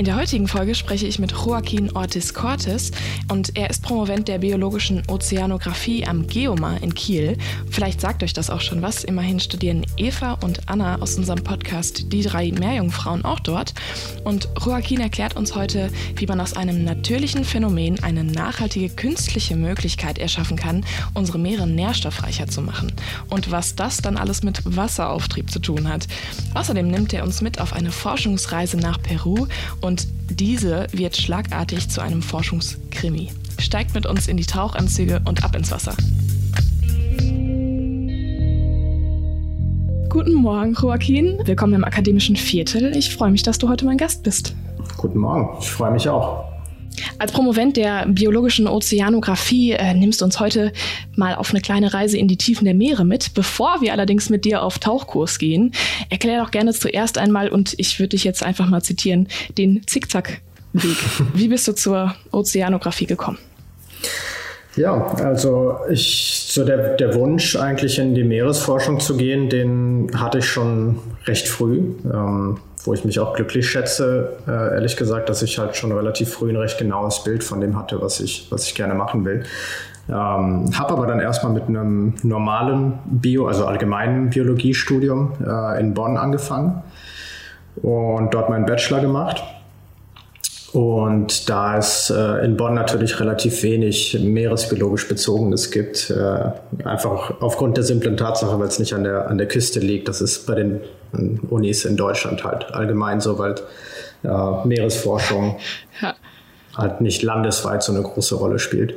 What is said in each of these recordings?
In der heutigen Folge spreche ich mit Joaquin Ortiz Cortes und er ist Promovent der biologischen Ozeanographie am Geoma in Kiel. Vielleicht sagt euch das auch schon was. Immerhin studieren Eva und Anna aus unserem Podcast Die drei Meerjungfrauen auch dort. Und Joaquin erklärt uns heute, wie man aus einem natürlichen Phänomen eine nachhaltige künstliche Möglichkeit erschaffen kann, unsere Meere nährstoffreicher zu machen. Und was das dann alles mit Wasserauftrieb zu tun hat. Außerdem nimmt er uns mit auf eine Forschungsreise nach Peru und und diese wird schlagartig zu einem Forschungskrimi. Steigt mit uns in die Tauchanzüge und ab ins Wasser. Guten Morgen, Joaquin. Willkommen im akademischen Viertel. Ich freue mich, dass du heute mein Gast bist. Guten Morgen. Ich freue mich auch. Als Promovent der biologischen Ozeanographie äh, nimmst du uns heute mal auf eine kleine Reise in die Tiefen der Meere mit. Bevor wir allerdings mit dir auf Tauchkurs gehen, erklär doch gerne zuerst einmal, und ich würde dich jetzt einfach mal zitieren, den Zickzackweg. Wie bist du zur Ozeanographie gekommen? Ja, also ich, so der, der Wunsch eigentlich in die Meeresforschung zu gehen, den hatte ich schon recht früh. Ähm, wo ich mich auch glücklich schätze, äh, ehrlich gesagt, dass ich halt schon relativ früh ein recht genaues Bild von dem hatte, was ich, was ich gerne machen will. Ähm, habe aber dann erstmal mit einem normalen Bio, also allgemeinen Biologiestudium äh, in Bonn angefangen und dort meinen Bachelor gemacht und da es äh, in Bonn natürlich relativ wenig meeresbiologisch Bezogenes gibt, äh, einfach aufgrund der simplen Tatsache, weil es nicht an der, an der Küste liegt, das ist bei den Unis in Deutschland halt allgemein so, weil äh, Meeresforschung ja. halt nicht landesweit so eine große Rolle spielt.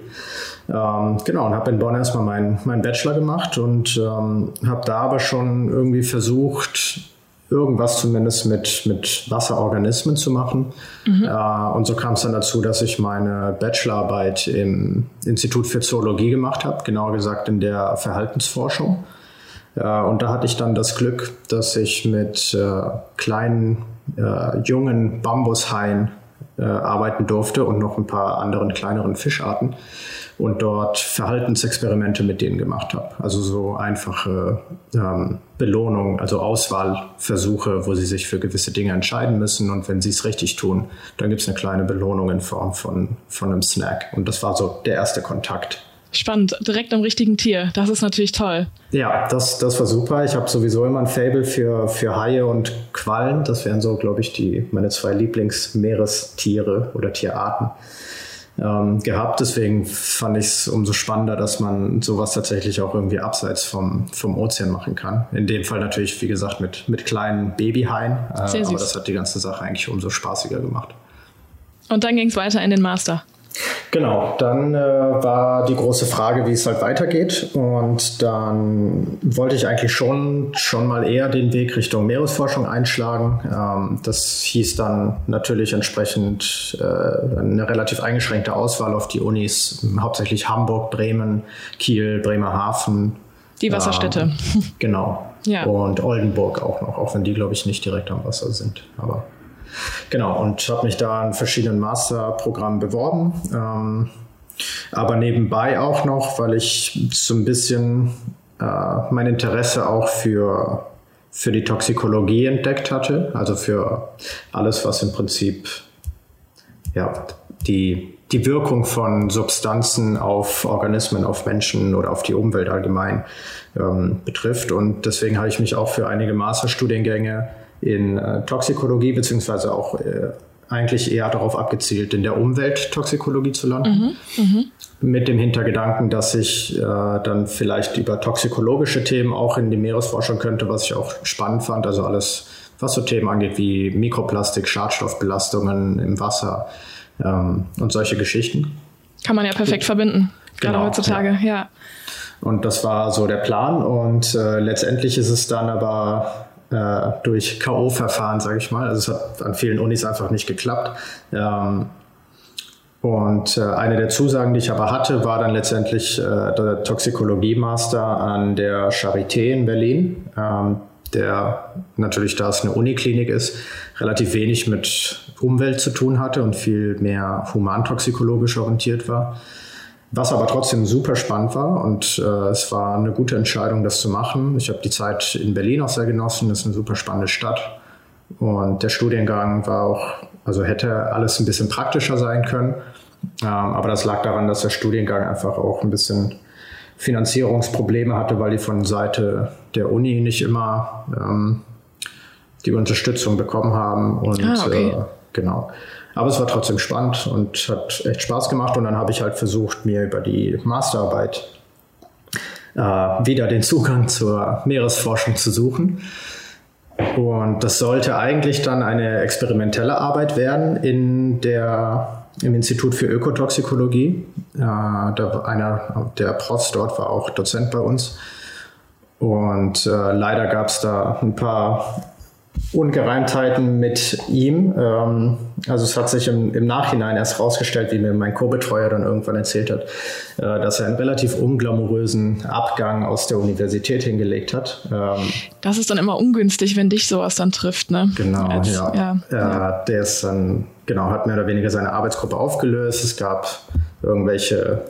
Ähm, genau, und habe in Bonn erstmal meinen mein Bachelor gemacht und ähm, habe da aber schon irgendwie versucht, irgendwas zumindest mit, mit Wasserorganismen zu machen. Mhm. Äh, und so kam es dann dazu, dass ich meine Bachelorarbeit im Institut für Zoologie gemacht habe, genauer gesagt in der Verhaltensforschung. Äh, und da hatte ich dann das Glück, dass ich mit äh, kleinen, äh, jungen Bambushaien äh, arbeiten durfte und noch ein paar anderen kleineren Fischarten und dort Verhaltensexperimente mit denen gemacht habe. Also so einfache ähm, Belohnungen, also Auswahlversuche, wo sie sich für gewisse Dinge entscheiden müssen und wenn sie es richtig tun, dann gibt es eine kleine Belohnung in Form von, von einem Snack. Und das war so der erste Kontakt. Spannend, direkt am richtigen Tier. Das ist natürlich toll. Ja, das, das war super. Ich habe sowieso immer ein Fable für, für Haie und Quallen. Das wären so, glaube ich, die, meine zwei Lieblingsmeerestiere oder Tierarten ähm, gehabt. Deswegen fand ich es umso spannender, dass man sowas tatsächlich auch irgendwie abseits vom, vom Ozean machen kann. In dem Fall natürlich, wie gesagt, mit, mit kleinen Babyhaien. Äh, aber das hat die ganze Sache eigentlich umso spaßiger gemacht. Und dann ging es weiter in den Master. Genau, dann äh, war die große Frage, wie es halt weitergeht. Und dann wollte ich eigentlich schon, schon mal eher den Weg Richtung Meeresforschung einschlagen. Ähm, das hieß dann natürlich entsprechend äh, eine relativ eingeschränkte Auswahl auf die Unis, hauptsächlich Hamburg, Bremen, Kiel, Bremerhaven. Die Wasserstädte. Äh, genau. Ja. Und Oldenburg auch noch, auch wenn die, glaube ich, nicht direkt am Wasser sind. Aber Genau, und habe mich da in verschiedenen Masterprogrammen beworben. Ähm, aber nebenbei auch noch, weil ich so ein bisschen äh, mein Interesse auch für, für die Toxikologie entdeckt hatte, also für alles, was im Prinzip ja, die, die Wirkung von Substanzen auf Organismen, auf Menschen oder auf die Umwelt allgemein ähm, betrifft. Und deswegen habe ich mich auch für einige Masterstudiengänge in äh, Toxikologie, beziehungsweise auch äh, eigentlich eher darauf abgezielt, in der Umwelt Toxikologie zu landen. Mhm, mh. Mit dem Hintergedanken, dass ich äh, dann vielleicht über toxikologische Themen auch in die Meeresforschung könnte, was ich auch spannend fand. Also alles, was so Themen angeht wie Mikroplastik, Schadstoffbelastungen im Wasser ähm, und solche Geschichten. Kann man ja perfekt verbinden, gerade genau, heutzutage, ja. ja. Und das war so der Plan. Und äh, letztendlich ist es dann aber äh, durch K.O.-Verfahren, sage ich mal. Also es hat an vielen Unis einfach nicht geklappt. Ähm, Und äh, eine der Zusagen, die ich aber hatte, war dann letztendlich äh, der Toxikologie-Master an der Charité in Berlin, ähm, der natürlich, da es eine Uniklinik ist, relativ wenig mit Umwelt zu tun hatte und viel mehr humantoxikologisch orientiert war. Was aber trotzdem super spannend war und äh, es war eine gute Entscheidung, das zu machen. Ich habe die Zeit in Berlin auch sehr genossen, das ist eine super spannende Stadt. Und der Studiengang war auch, also hätte alles ein bisschen praktischer sein können. Ähm, aber das lag daran, dass der Studiengang einfach auch ein bisschen Finanzierungsprobleme hatte, weil die von Seite der Uni nicht immer ähm, die Unterstützung bekommen haben. Und ah, okay. äh, genau. Aber es war trotzdem spannend und hat echt Spaß gemacht. Und dann habe ich halt versucht, mir über die Masterarbeit äh, wieder den Zugang zur Meeresforschung zu suchen. Und das sollte eigentlich dann eine experimentelle Arbeit werden in der im Institut für Ökotoxikologie. Äh, da einer der Profs dort war auch Dozent bei uns. Und äh, leider gab es da ein paar Ungereimtheiten mit ihm. Ähm, also es hat sich im, im Nachhinein erst rausgestellt, wie mir mein Co-Betreuer dann irgendwann erzählt hat, äh, dass er einen relativ unglamourösen Abgang aus der Universität hingelegt hat. Ähm, das ist dann immer ungünstig, wenn dich sowas dann trifft, ne? Genau, Als, ja. Ja, ja. Der ist dann, genau, hat mehr oder weniger seine Arbeitsgruppe aufgelöst. Es gab irgendwelche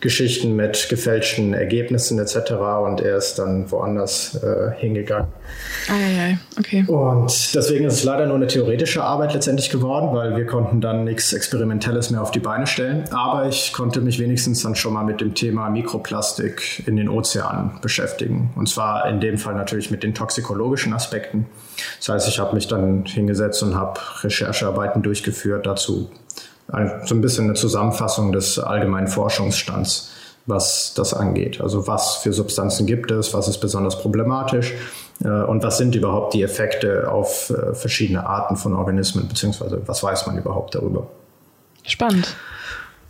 Geschichten mit gefälschten Ergebnissen etc. Und er ist dann woanders äh, hingegangen. Eieiei, okay. Und deswegen ist es leider nur eine theoretische Arbeit letztendlich geworden, weil wir konnten dann nichts Experimentelles mehr auf die Beine stellen. Aber ich konnte mich wenigstens dann schon mal mit dem Thema Mikroplastik in den Ozeanen beschäftigen. Und zwar in dem Fall natürlich mit den toxikologischen Aspekten. Das heißt, ich habe mich dann hingesetzt und habe Recherchearbeiten durchgeführt dazu, so ein bisschen eine Zusammenfassung des allgemeinen Forschungsstands, was das angeht. Also was für Substanzen gibt es, was ist besonders problematisch äh, und was sind überhaupt die Effekte auf äh, verschiedene Arten von Organismen, beziehungsweise was weiß man überhaupt darüber. Spannend.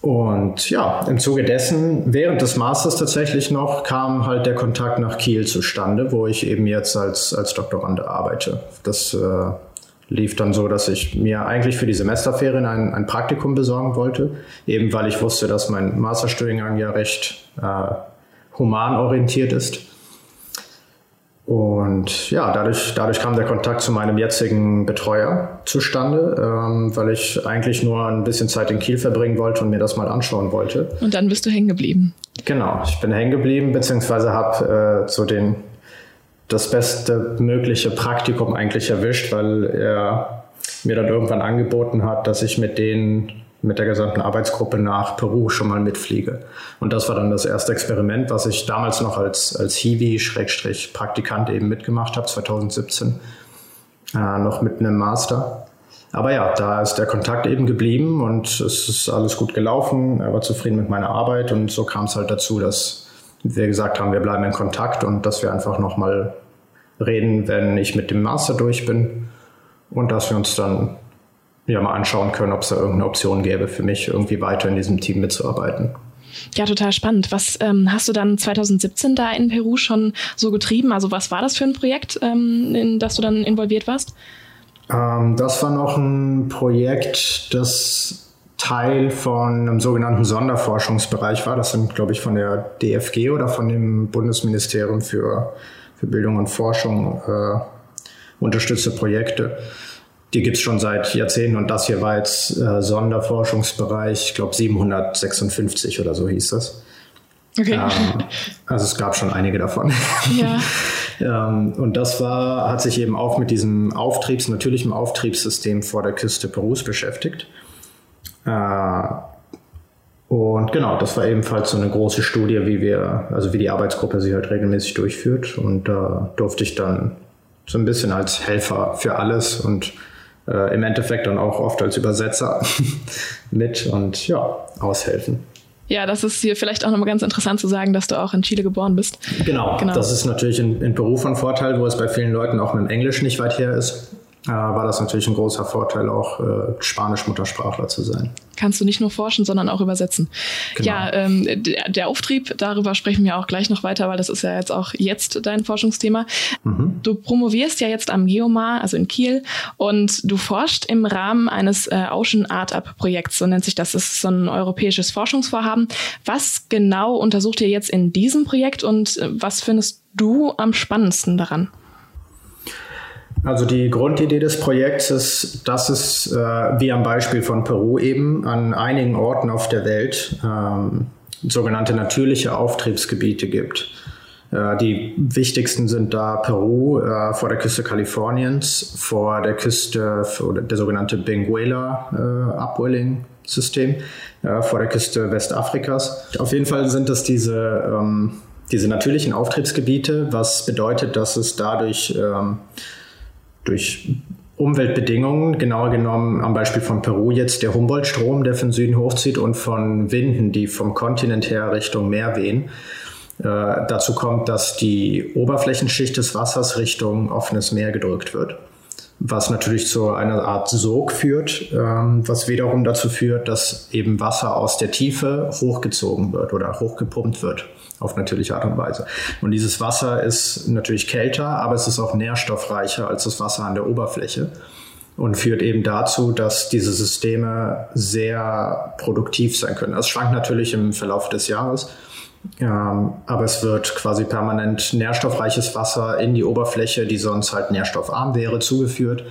Und ja, im Zuge dessen, während des Masters tatsächlich noch, kam halt der Kontakt nach Kiel zustande, wo ich eben jetzt als, als Doktorande arbeite. Das äh, lief dann so, dass ich mir eigentlich für die Semesterferien ein, ein Praktikum besorgen wollte, eben weil ich wusste, dass mein Masterstudiengang ja recht äh, human orientiert ist. Und ja, dadurch, dadurch kam der Kontakt zu meinem jetzigen Betreuer zustande, ähm, weil ich eigentlich nur ein bisschen Zeit in Kiel verbringen wollte und mir das mal anschauen wollte. Und dann bist du hängen geblieben. Genau, ich bin hängen geblieben, beziehungsweise habe äh, so den, das beste mögliche Praktikum eigentlich erwischt, weil er mir dann irgendwann angeboten hat, dass ich mit denen, mit der gesamten Arbeitsgruppe nach Peru schon mal mitfliege. Und das war dann das erste Experiment, was ich damals noch als, als Hiwi-Praktikant eben mitgemacht habe, 2017, äh, noch mit einem Master. Aber ja, da ist der Kontakt eben geblieben und es ist alles gut gelaufen. Er war zufrieden mit meiner Arbeit und so kam es halt dazu, dass wir gesagt haben, wir bleiben in Kontakt und dass wir einfach nochmal reden, wenn ich mit dem Master durch bin und dass wir uns dann ja mal anschauen können, ob es da irgendeine Option gäbe für mich, irgendwie weiter in diesem Team mitzuarbeiten. Ja, total spannend. Was ähm, hast du dann 2017 da in Peru schon so getrieben? Also was war das für ein Projekt, ähm, in das du dann involviert warst? Ähm, das war noch ein Projekt, das Teil von einem sogenannten Sonderforschungsbereich war. Das sind, glaube ich, von der DFG oder von dem Bundesministerium für, für Bildung und Forschung äh, unterstützte Projekte. Die gibt es schon seit Jahrzehnten und das hier war jetzt äh, Sonderforschungsbereich, ich glaube 756 oder so hieß das. Okay. Ähm, also es gab schon einige davon. Ja. ähm, und das war, hat sich eben auch mit diesem Auftriebs, natürlichem Auftriebssystem vor der Küste Perus beschäftigt. Äh, und genau, das war ebenfalls so eine große Studie, wie wir, also wie die Arbeitsgruppe sie halt regelmäßig durchführt. Und da durfte ich dann so ein bisschen als Helfer für alles und äh, im Endeffekt dann auch oft als Übersetzer mit und ja, aushelfen. Ja, das ist hier vielleicht auch nochmal ganz interessant zu sagen, dass du auch in Chile geboren bist. Genau, genau. das ist natürlich in, in Peru von Vorteil, wo es bei vielen Leuten auch mit dem Englisch nicht weit her ist. Äh, war das natürlich ein großer Vorteil, auch äh, Spanisch-Muttersprachler zu sein. Kannst du nicht nur forschen, sondern auch übersetzen. Genau. Ja, ähm, der, der, Auftrieb, darüber sprechen wir auch gleich noch weiter, weil das ist ja jetzt auch jetzt dein Forschungsthema. Mhm. Du promovierst ja jetzt am Geomar, also in Kiel, und du forschst im Rahmen eines äh, Ocean Art Up Projekts, so nennt sich das. Das ist so ein europäisches Forschungsvorhaben. Was genau untersucht ihr jetzt in diesem Projekt und äh, was findest du am spannendsten daran? Also die Grundidee des Projekts ist, dass es, äh, wie am Beispiel von Peru eben, an einigen Orten auf der Welt ähm, sogenannte natürliche Auftriebsgebiete gibt. Äh, die wichtigsten sind da Peru äh, vor der Küste Kaliforniens, vor der Küste, oder der sogenannte Benguela äh, System, äh, vor der Küste Westafrikas. Auf jeden Fall sind das diese, ähm, diese natürlichen Auftriebsgebiete, was bedeutet, dass es dadurch ähm, durch Umweltbedingungen, genauer genommen am Beispiel von Peru jetzt der Humboldt-Strom, der von Süden hochzieht und von Winden, die vom Kontinent her Richtung Meer wehen. Äh, dazu kommt, dass die Oberflächenschicht des Wassers Richtung offenes Meer gedrückt wird, was natürlich zu einer Art Sog führt, ähm, was wiederum dazu führt, dass eben Wasser aus der Tiefe hochgezogen wird oder hochgepumpt wird auf natürliche Art und Weise. Und dieses Wasser ist natürlich kälter, aber es ist auch nährstoffreicher als das Wasser an der Oberfläche und führt eben dazu, dass diese Systeme sehr produktiv sein können. Das schwankt natürlich im Verlauf des Jahres, ähm, aber es wird quasi permanent nährstoffreiches Wasser in die Oberfläche, die sonst halt nährstoffarm wäre, zugeführt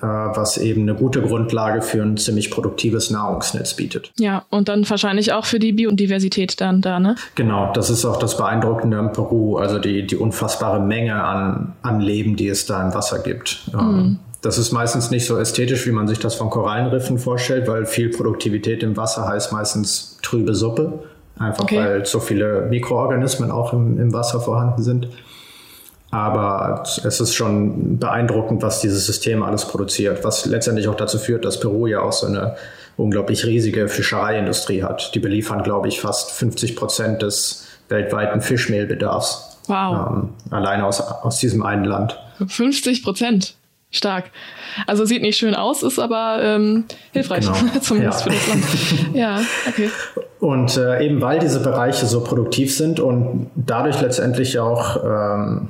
was eben eine gute Grundlage für ein ziemlich produktives Nahrungsnetz bietet. Ja, und dann wahrscheinlich auch für die Biodiversität dann da, ne? Genau, das ist auch das Beeindruckende in Peru, also die, die unfassbare Menge an, an Leben, die es da im Wasser gibt. Ähm, mhm. Das ist meistens nicht so ästhetisch, wie man sich das von Korallenriffen vorstellt, weil viel Produktivität im Wasser heißt meistens trübe Suppe. Einfach okay. weil so viele Mikroorganismen auch im, im Wasser vorhanden sind. Aber es ist schon beeindruckend, was dieses System alles produziert, was letztendlich auch dazu führt, dass Peru ja auch so eine unglaublich riesige Fischereiindustrie hat. Die beliefern, glaube ich, fast 50 Prozent des weltweiten Fischmehlbedarfs. Wow. Ähm, alleine aus, aus diesem einen Land. 50 Prozent. Stark. Also sieht nicht schön aus, ist aber ähm, hilfreich, genau. zumindest ja. für das Land. Ja, okay. Und äh, eben weil diese Bereiche so produktiv sind und dadurch letztendlich auch ähm,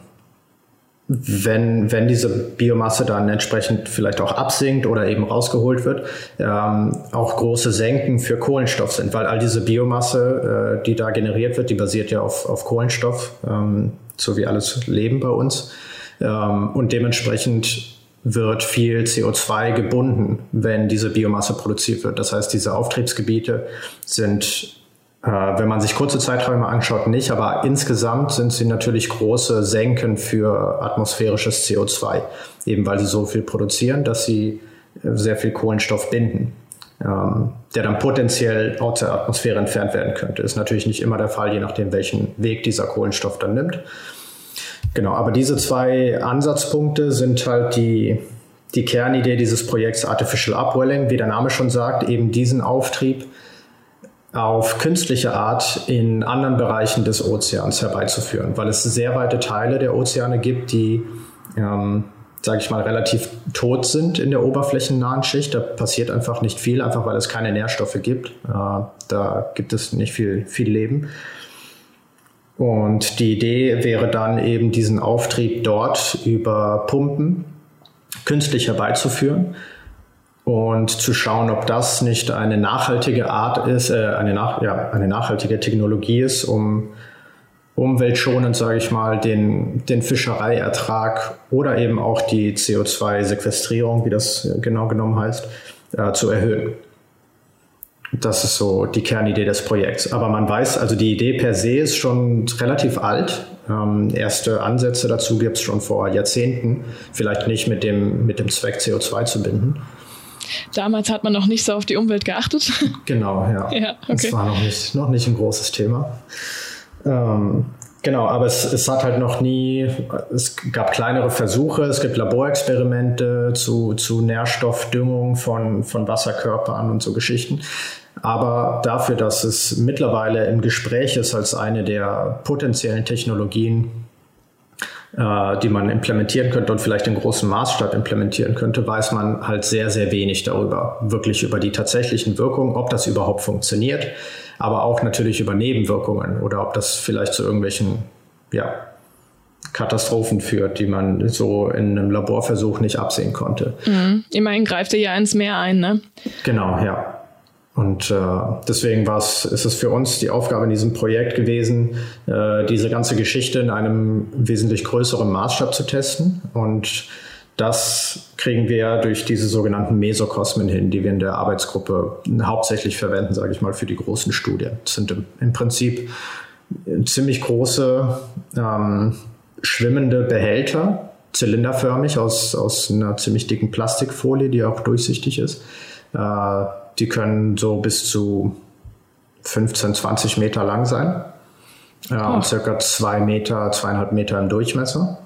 wenn, wenn diese Biomasse dann entsprechend vielleicht auch absinkt oder eben rausgeholt wird, ähm, auch große Senken für Kohlenstoff sind, weil all diese Biomasse, äh, die da generiert wird, die basiert ja auf, auf Kohlenstoff, ähm, so wie alles Leben bei uns. Ähm, und dementsprechend wird viel CO2 gebunden, wenn diese Biomasse produziert wird. Das heißt, diese Auftriebsgebiete sind wenn man sich kurze Zeiträume anschaut, nicht, aber insgesamt sind sie natürlich große Senken für atmosphärisches CO2, eben weil sie so viel produzieren, dass sie äh, sehr viel Kohlenstoff binden, ähm, der dann potenziell aus der Atmosphäre entfernt werden könnte. Ist natürlich nicht immer der Fall, je nachdem, welchen Weg dieser Kohlenstoff dann nimmt. Genau, aber diese zwei Ansatzpunkte sind halt die, die Kernidee dieses Projekts Artificial Upwelling, wie der Name schon sagt, eben diesen Auftrieb auf künstliche Art in anderen Bereichen des Ozeans herbeizuführen, weil es sehr weite Teile der Ozeane gibt, die, ähm, sage ich mal, relativ tot sind in der oberflächennahen Schicht. Da passiert einfach nicht viel, einfach weil es keine Nährstoffe gibt. Äh, da gibt es nicht viel, viel Leben. Und die Idee wäre dann eben diesen Auftrieb dort über Pumpen künstlich herbeizuführen und zu schauen, ob das nicht eine nachhaltige Art ist, äh, eine, nach, ja, eine nachhaltige Technologie ist, um umweltschonend, sage ich mal, den, den Fischereiertrag oder eben auch die CO2-Sequestrierung, wie das genau genommen heißt, äh, zu erhöhen. Das ist so die Kernidee des Projekts. Aber man weiß, also die Idee per se ist schon relativ alt. Ähm, erste Ansätze dazu gibt es schon vor Jahrzehnten, vielleicht nicht mit dem, mit dem Zweck, CO2 zu binden. Damals hat man noch nicht so auf die Umwelt geachtet. Genau, ja. ja okay. Das war noch nicht, noch nicht ein großes Thema. Ähm, genau, aber es, es hat halt noch nie, es gab kleinere Versuche, es gibt Laborexperimente zu, zu Nährstoffdüngung von, von Wasserkörpern und so Geschichten. Aber dafür, dass es mittlerweile im Gespräch ist als eine der potenziellen Technologien, äh, die man implementieren könnte und vielleicht in großem Maßstab implementieren könnte, weiß man halt sehr, sehr wenig darüber. Wirklich über die tatsächlichen Wirkungen, ob das überhaupt funktioniert, aber auch natürlich über Nebenwirkungen oder ob das vielleicht zu irgendwelchen, ja, Katastrophen führt, die man so in einem Laborversuch nicht absehen konnte. Mhm. Immerhin greift er ja ins Meer ein, ne? Genau, ja. Und äh, deswegen ist es für uns die Aufgabe in diesem Projekt gewesen, äh, diese ganze Geschichte in einem wesentlich größeren Maßstab zu testen. Und das kriegen wir durch diese sogenannten Mesokosmen hin, die wir in der Arbeitsgruppe hauptsächlich verwenden, sage ich mal, für die großen Studien. Das sind im, Prinzip ziemlich große ähm, schwimmende Behälter, zylinderförmig aus, aus einer ziemlich dicken Plastikfolie, die auch durchsichtig ist. Äh, die können so bis zu 15, 20 Meter lang sein äh, oh. und circa zwei Meter, zweieinhalb Meter im Durchmesser.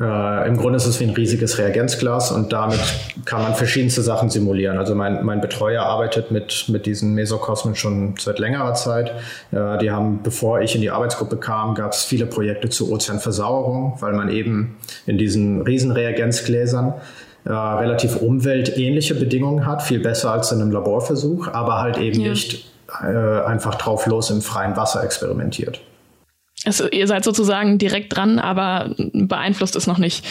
Äh, Im Grunde ist es wie ein riesiges Reagenzglas und damit kann man verschiedenste Sachen simulieren. Also mein, mein Betreuer arbeitet mit, mit diesen Mesokosmen schon seit längerer Zeit. Äh, die haben, bevor ich in die Arbeitsgruppe kam, gab es viele Projekte zur Ozeanversauerung, weil man eben in diesen riesen Reagenzgläsern äh, relativ umweltähnliche Bedingungen hat, viel besser als in einem Laborversuch, aber halt eben ja. nicht äh, einfach drauf los im freien Wasser experimentiert. Also ihr seid sozusagen direkt dran, aber beeinflusst es noch nicht.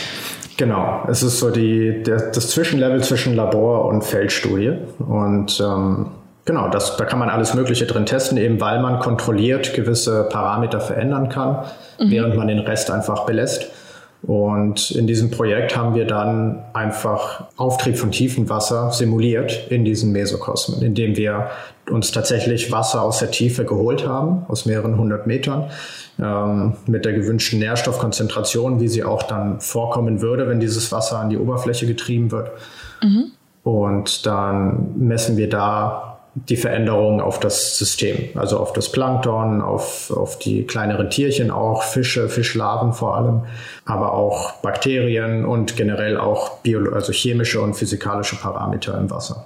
Genau, es ist so die, der, das Zwischenlevel zwischen Labor und Feldstudie. Und ähm, genau, das, da kann man alles Mögliche drin testen, eben weil man kontrolliert gewisse Parameter verändern kann, mhm. während man den Rest einfach belässt. Und in diesem Projekt haben wir dann einfach Auftrieb von Tiefenwasser simuliert in diesen Mesokosmen, indem wir uns tatsächlich Wasser aus der Tiefe geholt haben, aus mehreren hundert Metern, ähm, mit der gewünschten Nährstoffkonzentration, wie sie auch dann vorkommen würde, wenn dieses Wasser an die Oberfläche getrieben wird. Mhm. Und dann messen wir da die Veränderung auf das System, also auf das Plankton, auf, auf die kleineren Tierchen auch, Fische, Fischlarven vor allem, aber auch Bakterien und generell auch bio, also chemische und physikalische Parameter im Wasser.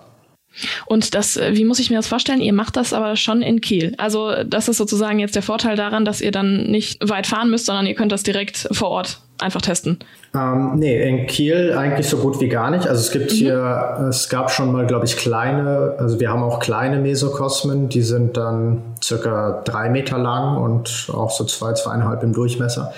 Und das, äh, wie muss ich mir das vorstellen? Ihr macht das aber schon in Kiel. Also das ist sozusagen jetzt der Vorteil daran, dass ihr dann nicht weit fahren müsst, sondern ihr könnt das direkt vor Ort einfach testen. Ähm, nee, in Kiel eigentlich so gut wie gar nicht. Also es gibt mhm. hier, es gab schon mal, glaube ich, kleine, also wir haben auch kleine Mesokosmen, die sind dann circa drei Meter lang und auch so zwei, zweieinhalb im Durchmesser,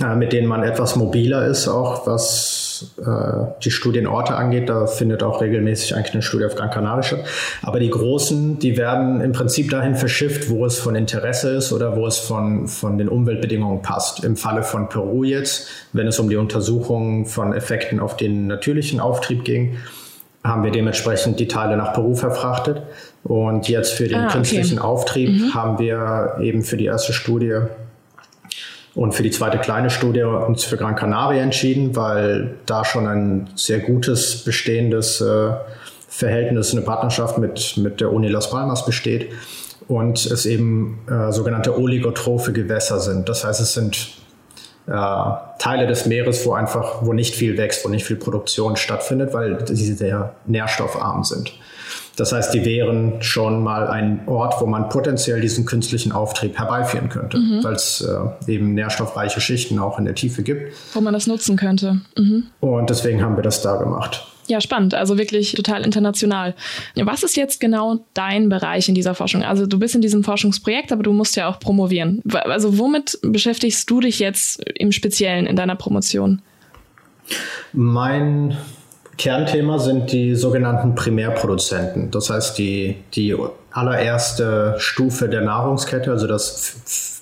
äh, mit denen man etwas mobiler ist, auch was äh, die Studienorte angeht. Da findet auch regelmäßig eigentlich eine Studie auf Gran Canaria statt. Aber die großen, die werden im Prinzip dahin verschifft, wo es von Interesse ist oder wo es von, von den Umweltbedingungen passt. Im Falle von Peru jetzt, wenn es um die Untersuchung von Effekten auf den natürlichen Auftrieb ging, haben wir dementsprechend die Teile nach Peru verfrachtet. Und jetzt für den ah, okay. künstlichen Auftrieb mhm. haben wir eben für die erste Studie und für die zweite kleine Studie uns für Gran Canaria entschieden, weil da schon ein sehr gutes bestehendes äh, Verhältnis, eine Partnerschaft mit, mit der Uni Las Palmas besteht und es eben äh, sogenannte oligotrophe Gewässer sind. Das heißt, es sind äh, Teile des Meeres, wo einfach, wo nicht viel wächst, wo nicht viel Produktion stattfindet, weil sie sehr nährstoffarm sind. Das heißt, die wären schon mal ein Ort, wo man potenziell diesen künstlichen Auftrieb herbeiführen könnte, mhm. weil es äh, eben nährstoffreiche Schichten auch in der Tiefe gibt. Wo man das nutzen könnte. Mhm. Und deswegen haben wir das da gemacht. Ja, spannend. Also wirklich total international. Was ist jetzt genau dein Bereich in dieser Forschung? Also du bist in diesem Forschungsprojekt, aber du musst ja auch promovieren. Also womit beschäftigst du dich jetzt im Speziellen in deiner Promotion? Mein Kernthema sind die sogenannten Primärproduzenten. Das heißt, die, die allererste Stufe der Nahrungskette, also das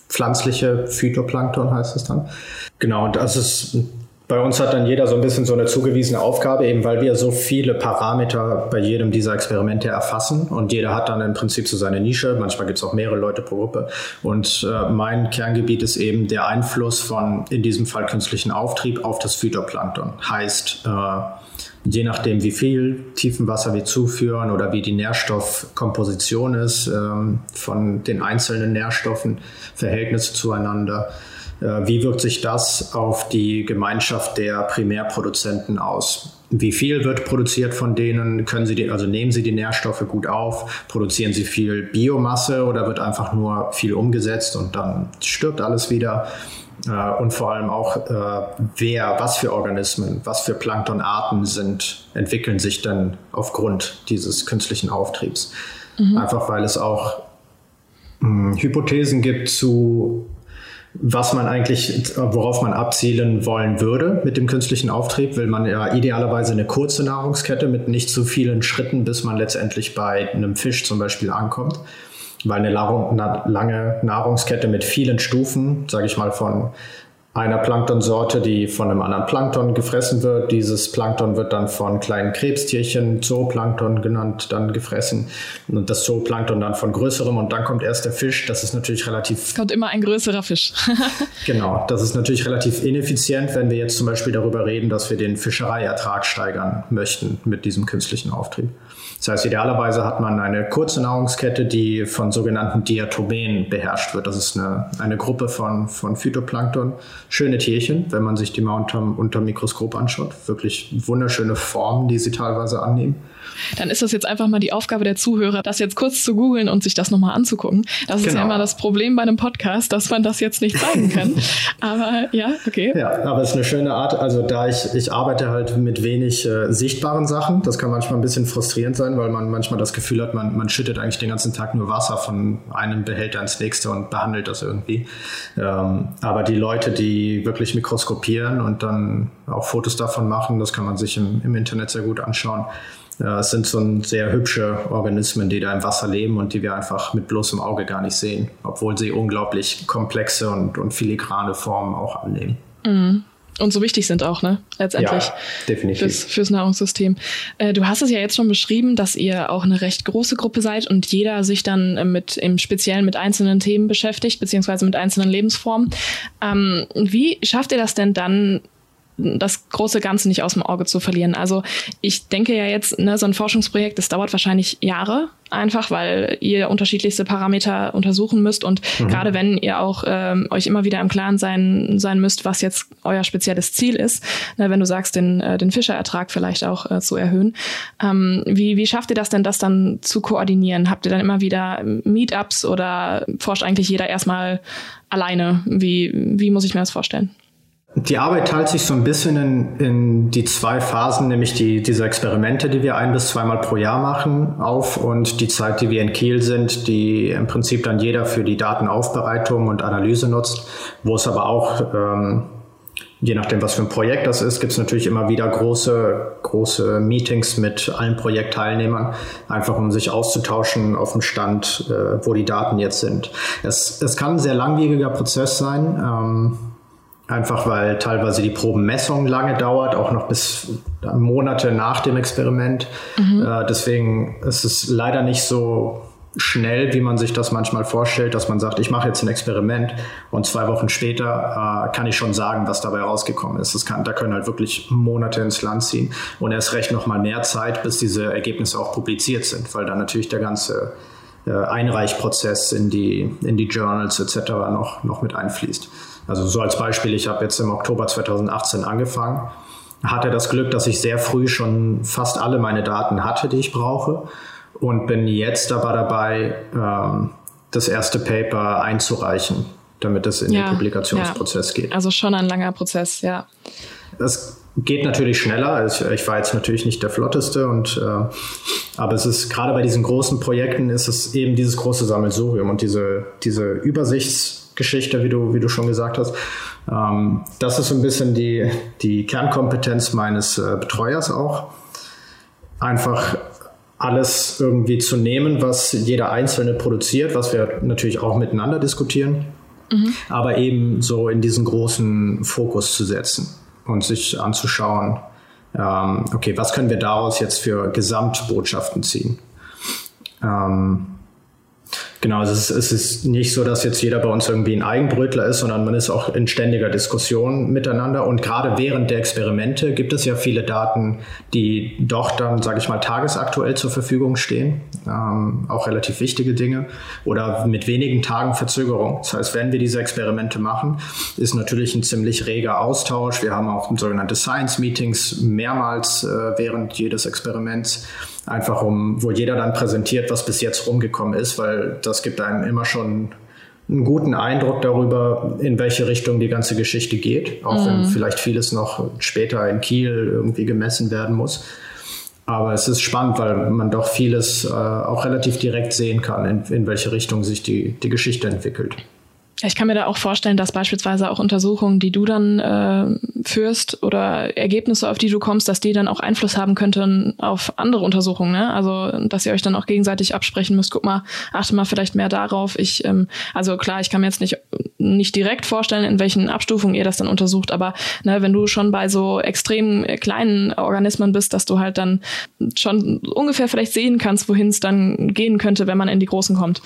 pflanzliche Phytoplankton heißt es dann. Genau, das ist bei uns hat dann jeder so ein bisschen so eine zugewiesene Aufgabe, eben weil wir so viele Parameter bei jedem dieser Experimente erfassen und jeder hat dann im Prinzip so seine Nische. Manchmal gibt es auch mehrere Leute pro Gruppe. Und äh, mein Kerngebiet ist eben der Einfluss von, in diesem Fall künstlichen Auftrieb auf das Phytoplankton. Heißt, äh, je nachdem, wie viel Tiefenwasser wir zuführen oder wie die Nährstoffkomposition ist ähm, von den einzelnen Nährstoffen, Verhältnisse zueinander, äh, wie wirkt sich das auf die Gemeinschaft der Primärproduzenten aus? Wie viel wird produziert von denen? Können sie die, also nehmen sie die Nährstoffe gut auf? Produzieren sie viel Biomasse oder wird einfach nur viel umgesetzt und dann stirbt alles wieder? Äh, und vor allem auch, äh, wer, was für Organismen, was für Planktonarten sind, entwickeln sich dann aufgrund dieses künstlichen Auftriebs. Mhm. Einfach weil es auch mh, hm, Hypothesen gibt zu was man eigentlich, worauf man abzielen wollen würde mit dem künstlichen Auftrieb, will man ja idealerweise eine kurze Nahrungskette mit nicht zu vielen Schritten, bis man letztendlich bei einem Fisch zum Beispiel ankommt. Weil eine, lange Nahrungskette mit vielen Stufen, sage ich mal von einer Planktonsorte, die von einem anderen Plankton gefressen wird. Dieses Plankton wird dann von kleinen Krebstierchen, Zooplankton genannt, dann gefressen. Und das Zooplankton dann von größerem und dann kommt erst der Fisch. Das ist natürlich relativ. Kommt immer ein größerer Fisch. genau, das ist natürlich relativ ineffizient, wenn wir jetzt zum Beispiel darüber reden, dass wir den Fischereiertrag steigern möchten mit diesem künstlichen Auftrieb. Das heißt, idealerweise hat man eine kurze Nahrungskette, die von sogenannten Diatomen beherrscht wird. Das ist eine, eine Gruppe von, von Phytoplankton. Schöne Tierchen, wenn man sich die mal unter, unter Mikroskop anschaut. Wirklich wunderschöne Formen, die sie teilweise annehmen. Dann ist das jetzt einfach mal die Aufgabe der Zuhörer, das jetzt kurz zu googeln und sich das nochmal anzugucken. Das genau. ist ja genau. immer das Problem bei einem Podcast, dass man das jetzt nicht zeigen kann. aber ja, okay. Ja, aber es ist eine schöne Art. Also da ich, ich arbeite halt mit wenig äh, sichtbaren Sachen. Das kann manchmal ein bisschen frustrierend sein, weil man manchmal das Gefühl hat, man, man schüttet eigentlich den ganzen Tag nur Wasser von einem Behälter ins nächste und behandelt das irgendwie. Ähm, aber die Leute, die wirklich mikroskopieren und dann auch Fotos davon machen, das kann man sich im, im Internet sehr gut anschauen. Ja, es sind so sehr hübsche Organismen, die da im Wasser leben und die wir einfach mit bloßem Auge gar nicht sehen, obwohl sie unglaublich komplexe und, und filigrane Formen auch annehmen. Mhm. Und so wichtig sind auch, ne? Letztendlich. Ja, definitiv. Fürs, fürs Nahrungssystem. Äh, du hast es ja jetzt schon beschrieben, dass ihr auch eine recht große Gruppe seid und jeder sich dann äh, mit im Speziellen mit einzelnen Themen beschäftigt, beziehungsweise mit einzelnen Lebensformen. Ähm, wie schafft ihr das denn dann, das große Ganze nicht aus dem Auge zu verlieren. Also ich denke ja jetzt, ne, so ein Forschungsprojekt, das dauert wahrscheinlich Jahre, einfach weil ihr unterschiedlichste Parameter untersuchen müsst und mhm. gerade wenn ihr auch ähm, euch immer wieder im Klaren sein, sein müsst, was jetzt euer spezielles Ziel ist, ne, wenn du sagst, den, äh, den Fischerertrag vielleicht auch äh, zu erhöhen. Ähm, wie, wie schafft ihr das denn, das dann zu koordinieren? Habt ihr dann immer wieder Meetups oder forscht eigentlich jeder erstmal alleine? Wie, wie muss ich mir das vorstellen? Die Arbeit teilt sich so ein bisschen in, in die zwei Phasen, nämlich die, diese Experimente, die wir ein bis zweimal pro Jahr machen, auf und die Zeit, die wir in Kiel sind, die im Prinzip dann jeder für die Datenaufbereitung und Analyse nutzt, wo es aber auch, ähm, je nachdem, was für ein Projekt das ist, gibt es natürlich immer wieder große, große Meetings mit allen Projektteilnehmern, einfach um sich auszutauschen auf dem Stand, äh, wo die Daten jetzt sind. Es, es kann ein sehr langwieriger Prozess sein. Ähm, Einfach weil teilweise die Probenmessung lange dauert, auch noch bis Monate nach dem Experiment. Mhm. Äh, deswegen ist es leider nicht so schnell, wie man sich das manchmal vorstellt, dass man sagt, ich mache jetzt ein Experiment und zwei Wochen später äh, kann ich schon sagen, was dabei rausgekommen ist. Das kann, da können halt wirklich Monate ins Land ziehen und erst recht noch mal mehr Zeit, bis diese Ergebnisse auch publiziert sind, weil dann natürlich der ganze äh, Einreichprozess in die, in die Journals etc. noch, noch mit einfließt. Also so als Beispiel, ich habe jetzt im Oktober 2018 angefangen, hatte das Glück, dass ich sehr früh schon fast alle meine Daten hatte, die ich brauche und bin jetzt aber dabei, ähm, das erste Paper einzureichen, damit es in ja, den Publikationsprozess ja. geht. Also schon ein langer Prozess, ja. Das geht natürlich schneller. Ich, ich war jetzt natürlich nicht der flotteste und äh, aber es ist gerade bei diesen großen Projekten ist es eben dieses große Sammelsurium und diese diese Übersichts Geschichte, wie du, wie du schon gesagt hast. Ähm, das ist so ein bisschen die, die Kernkompetenz meines äh, Betreuers auch. Einfach alles irgendwie zu nehmen, was jeder Einzelne produziert, was wir natürlich auch miteinander diskutieren, mhm. aber eben so in diesen großen Fokus zu setzen und sich anzuschauen, ähm, okay, was können wir daraus jetzt für Gesamtbotschaften ziehen? Ähm, Genau, also es ist, es ist nicht so, dass jetzt jeder bei uns irgendwie ein Eigenbrötler ist, sondern man ist auch in ständiger Diskussion miteinander. Und gerade während der Experimente gibt es ja viele Daten, die doch dann, sage ich mal, tagesaktuell zur Verfügung stehen. Ähm, auch relativ wichtige Dinge oder mit wenigen Tagen Verzögerung. Das heißt, wenn wir diese Experimente machen, ist natürlich ein ziemlich reger Austausch. Wir haben auch sogenannte Science-Meetings mehrmals äh, während jedes Experiments einfach um, wo jeder dann präsentiert, was bis jetzt rumgekommen ist, weil das gibt einem immer schon einen guten Eindruck darüber, in welche Richtung die ganze Geschichte geht, auch mhm. wenn vielleicht vieles noch später in Kiel irgendwie gemessen werden muss. Aber es ist spannend, weil man doch vieles äh, auch relativ direkt sehen kann, in, in welche Richtung sich die, die Geschichte entwickelt. Ich kann mir da auch vorstellen, dass beispielsweise auch Untersuchungen, die du dann äh, führst oder Ergebnisse, auf die du kommst, dass die dann auch Einfluss haben könnten auf andere Untersuchungen. Ne? Also, dass ihr euch dann auch gegenseitig absprechen müsst. Guck mal, achte mal vielleicht mehr darauf. Ich, ähm, also klar, ich kann mir jetzt nicht, nicht direkt vorstellen, in welchen Abstufungen ihr das dann untersucht, aber ne, wenn du schon bei so extrem kleinen Organismen bist, dass du halt dann schon ungefähr vielleicht sehen kannst, wohin es dann gehen könnte, wenn man in die großen kommt.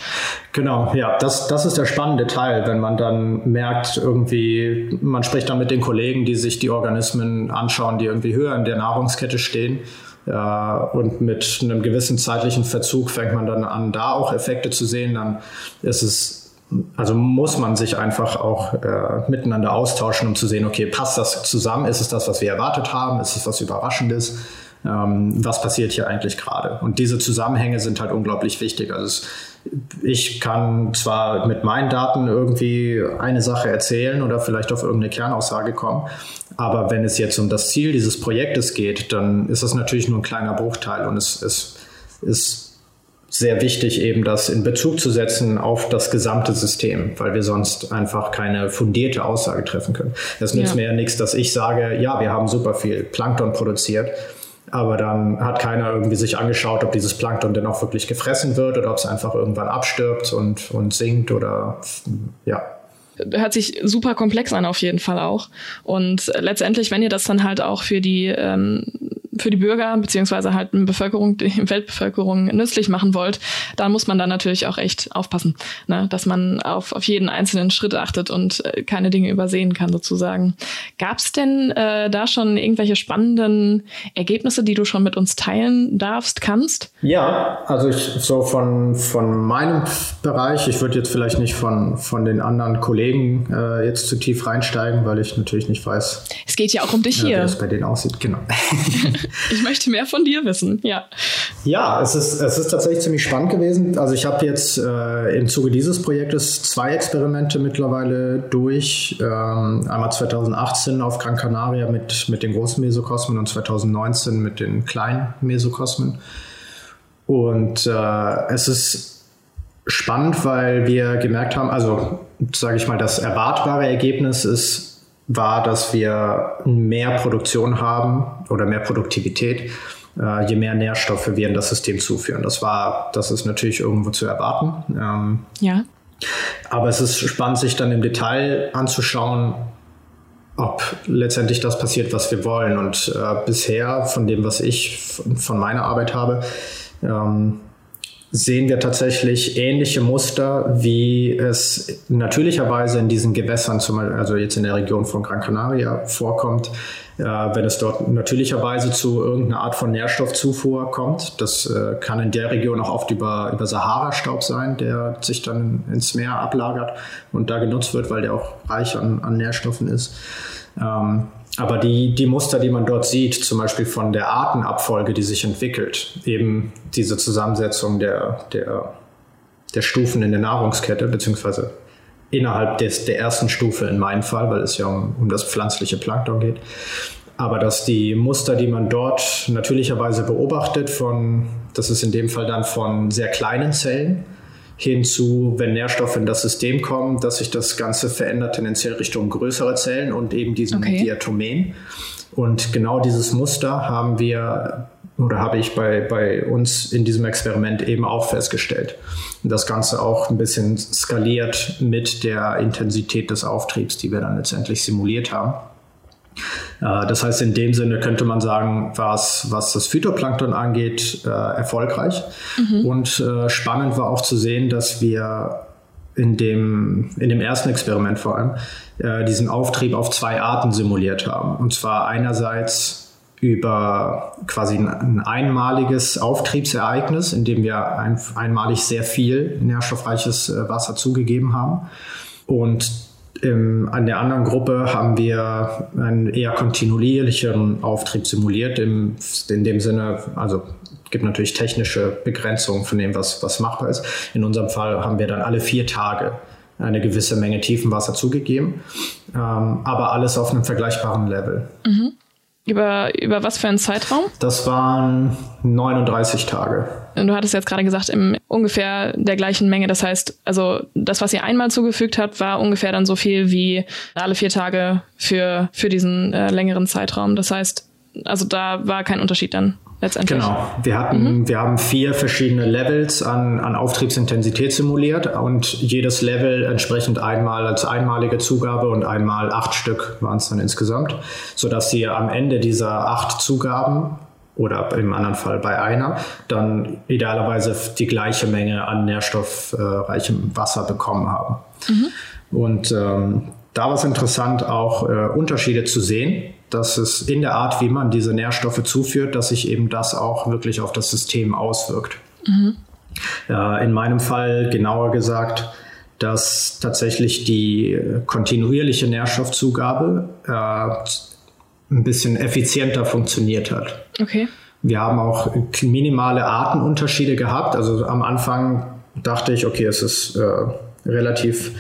Genau, ja, das, das ist der spannende Teil wenn man dann merkt, irgendwie, man spricht dann mit den Kollegen, die sich die Organismen anschauen, die irgendwie höher in der Nahrungskette stehen. Äh, und mit einem gewissen zeitlichen Verzug fängt man dann an, da auch Effekte zu sehen. Dann ist es also muss man sich einfach auch äh, miteinander austauschen, um zu sehen, okay, passt das zusammen? Ist es das, was wir erwartet haben? Ist es was Überraschendes? Ähm, was passiert hier eigentlich gerade? Und diese Zusammenhänge sind halt unglaublich wichtig. Also es ich kann zwar mit meinen Daten irgendwie eine Sache erzählen oder vielleicht auf irgendeine Kernaussage kommen, aber wenn es jetzt um das Ziel dieses Projektes geht, dann ist das natürlich nur ein kleiner Bruchteil und es, es ist sehr wichtig, eben das in Bezug zu setzen auf das gesamte System, weil wir sonst einfach keine fundierte Aussage treffen können. Es nützt ja. mir ja nichts, dass ich sage, ja, wir haben super viel Plankton produziert aber dann hat keiner irgendwie sich angeschaut, ob dieses Plankton denn auch wirklich gefressen wird oder ob es einfach irgendwann abstirbt und, und sinkt oder ja. Hört sich super komplex an, auf jeden Fall auch. Und letztendlich, wenn ihr das dann halt auch für die ähm, für die Bürger beziehungsweise halt eine Bevölkerung, die Weltbevölkerung nützlich machen wollt, da muss man dann natürlich auch echt aufpassen, ne? dass man auf, auf jeden einzelnen Schritt achtet und äh, keine Dinge übersehen kann sozusagen. Gab es denn äh, da schon irgendwelche spannenden Ergebnisse, die du schon mit uns teilen darfst, kannst? Ja, also ich so von, von meinem Bereich, ich würde jetzt vielleicht nicht von, von den anderen Kollegen äh, jetzt zu tief reinsteigen, weil ich natürlich nicht weiß. Es geht ja auch um dich hier. Wie es bei denen aussieht, genau. ich möchte mehr von dir wissen, ja. Ja, es ist, es ist tatsächlich ziemlich spannend gewesen. Also ich habe jetzt äh, im Zuge dieses Projektes zwei Experimente mittlerweile durch. Ähm, einmal 2018 auf Gran Canaria mit, mit den großen Mesokosmen und 2019 mit den kleinen Mesokosmen. Und äh, es ist spannend, weil wir gemerkt haben, also sage ich mal, das erwartbare Ergebnis ist war, dass wir mehr Produktion haben oder mehr Produktivität, äh, je mehr Nährstoffe wir in das System zuführen. Das war, das ist natürlich irgendwo zu erwarten. Ähm, ja. Aber es ist spannend, sich dann im Detail anzuschauen, ob letztendlich das passiert, was wir wollen. Und äh, bisher, von dem, was ich von, meiner Arbeit habe, ähm, sehen wir tatsächlich ähnliche Muster, wie es natürlicherweise in diesen Gewässern, zum Beispiel, also jetzt in der Region von Gran Canaria, vorkommt, äh, wenn es dort natürlicherweise zu irgendeiner Art von Nährstoffzufuhr kommt. Das äh, kann in der Region auch oft über, über Sahara-Staub sein, der sich dann ins Meer ablagert und da genutzt wird, weil der auch reich an, an Nährstoffen ist. Ähm, aber die, die Muster, die man dort sieht, zum Beispiel von der Artenabfolge, die sich entwickelt, eben diese Zusammensetzung der, der, der Stufen in der Nahrungskette, beziehungsweise innerhalb des, der ersten Stufe in meinem Fall, weil es ja um, um das pflanzliche Plankton geht. Aber dass die Muster, die man dort natürlicherweise beobachtet, von, das ist in dem Fall dann von sehr kleinen Zellen, hinzu, wenn Nährstoffe in das System kommen, dass sich das Ganze verändert tendenziell Richtung größere Zellen und eben diesen okay. Diatomen. Und genau dieses Muster haben wir oder habe ich bei, bei uns in diesem Experiment eben auch festgestellt. Und das Ganze auch ein bisschen skaliert mit der Intensität des Auftriebs, die wir dann letztendlich simuliert haben. Äh, das heißt, in dem Sinne könnte man sagen, was, was das Phytoplankton angeht, äh, erfolgreich. Mhm. Und äh, spannend war auch zu sehen, dass wir in dem, in dem ersten Experiment vor allem äh, diesen Auftrieb auf zwei Arten simuliert haben. Und zwar einerseits über quasi ein, ein einmaliges Auftriebsereignis, in dem wir ein, einmalig sehr viel nährstoffreiches äh, Wasser zugegeben haben. Und im, an der anderen Gruppe haben wir einen eher kontinuierlichen Auftrieb simuliert, im, in dem Sinne, also gibt natürlich technische Begrenzungen von dem, was, was machbar ist. In unserem Fall haben wir dann alle vier Tage eine gewisse Menge Tiefenwasser zugegeben, ähm, aber alles auf einem vergleichbaren Level. Mhm. Über, über was für einen Zeitraum? Das waren 39 Tage. Du hattest jetzt gerade gesagt, in ungefähr der gleichen Menge. Das heißt, also das, was ihr einmal zugefügt habt, war ungefähr dann so viel wie alle vier Tage für, für diesen äh, längeren Zeitraum. Das heißt, also da war kein Unterschied dann letztendlich. Genau. Wir hatten, mhm. wir haben vier verschiedene Levels an, an Auftriebsintensität simuliert und jedes Level entsprechend einmal als einmalige Zugabe und einmal acht Stück waren es dann insgesamt, sodass sie am Ende dieser acht Zugaben oder im anderen Fall bei einer, dann idealerweise die gleiche Menge an nährstoffreichem Wasser bekommen haben. Mhm. Und ähm, da war es interessant, auch äh, Unterschiede zu sehen dass es in der Art, wie man diese Nährstoffe zuführt, dass sich eben das auch wirklich auf das System auswirkt. Mhm. Äh, in meinem Fall genauer gesagt, dass tatsächlich die kontinuierliche Nährstoffzugabe äh, ein bisschen effizienter funktioniert hat. Okay. Wir haben auch minimale Artenunterschiede gehabt. Also am Anfang dachte ich, okay, es ist äh, relativ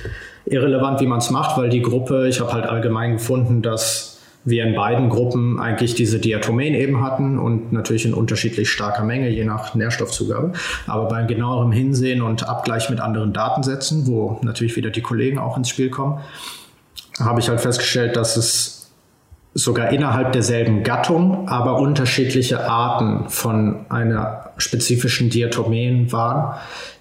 irrelevant, wie man es macht, weil die Gruppe, ich habe halt allgemein gefunden, dass wir in beiden Gruppen eigentlich diese Diatomen eben hatten und natürlich in unterschiedlich starker Menge, je nach Nährstoffzugabe. Aber beim genaueren Hinsehen und Abgleich mit anderen Datensätzen, wo natürlich wieder die Kollegen auch ins Spiel kommen, habe ich halt festgestellt, dass es sogar innerhalb derselben Gattung, aber unterschiedliche Arten von einer spezifischen Diatomen waren,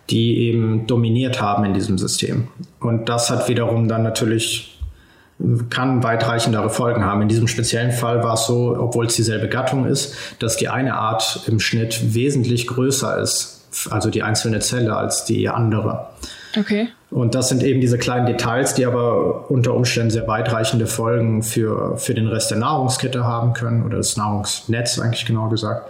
die eben dominiert haben in diesem System. Und das hat wiederum dann natürlich kann weitreichendere Folgen haben. In diesem speziellen Fall war es so, obwohl es dieselbe Gattung ist, dass die eine Art im Schnitt wesentlich größer ist, also die einzelne Zelle, als die andere. Okay. Und das sind eben diese kleinen Details, die aber unter Umständen sehr weitreichende Folgen für, für den Rest der Nahrungskette haben können oder das Nahrungsnetz eigentlich genau gesagt.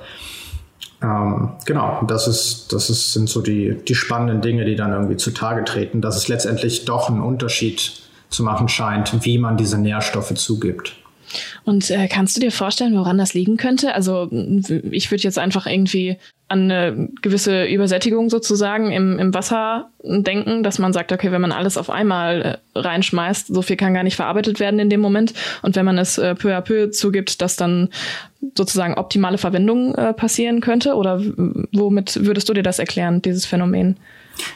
Ähm, genau, das ist, das ist, sind so die, die spannenden Dinge, die dann irgendwie zutage treten, dass es letztendlich doch einen Unterschied zu machen scheint, wie man diese Nährstoffe zugibt. Und äh, kannst du dir vorstellen, woran das liegen könnte? Also ich würde jetzt einfach irgendwie an eine gewisse Übersättigung sozusagen im, im Wasser denken, dass man sagt, okay, wenn man alles auf einmal äh, reinschmeißt, so viel kann gar nicht verarbeitet werden in dem Moment. Und wenn man es äh, peu à peu zugibt, dass dann sozusagen optimale Verwendung äh, passieren könnte? Oder womit würdest du dir das erklären, dieses Phänomen?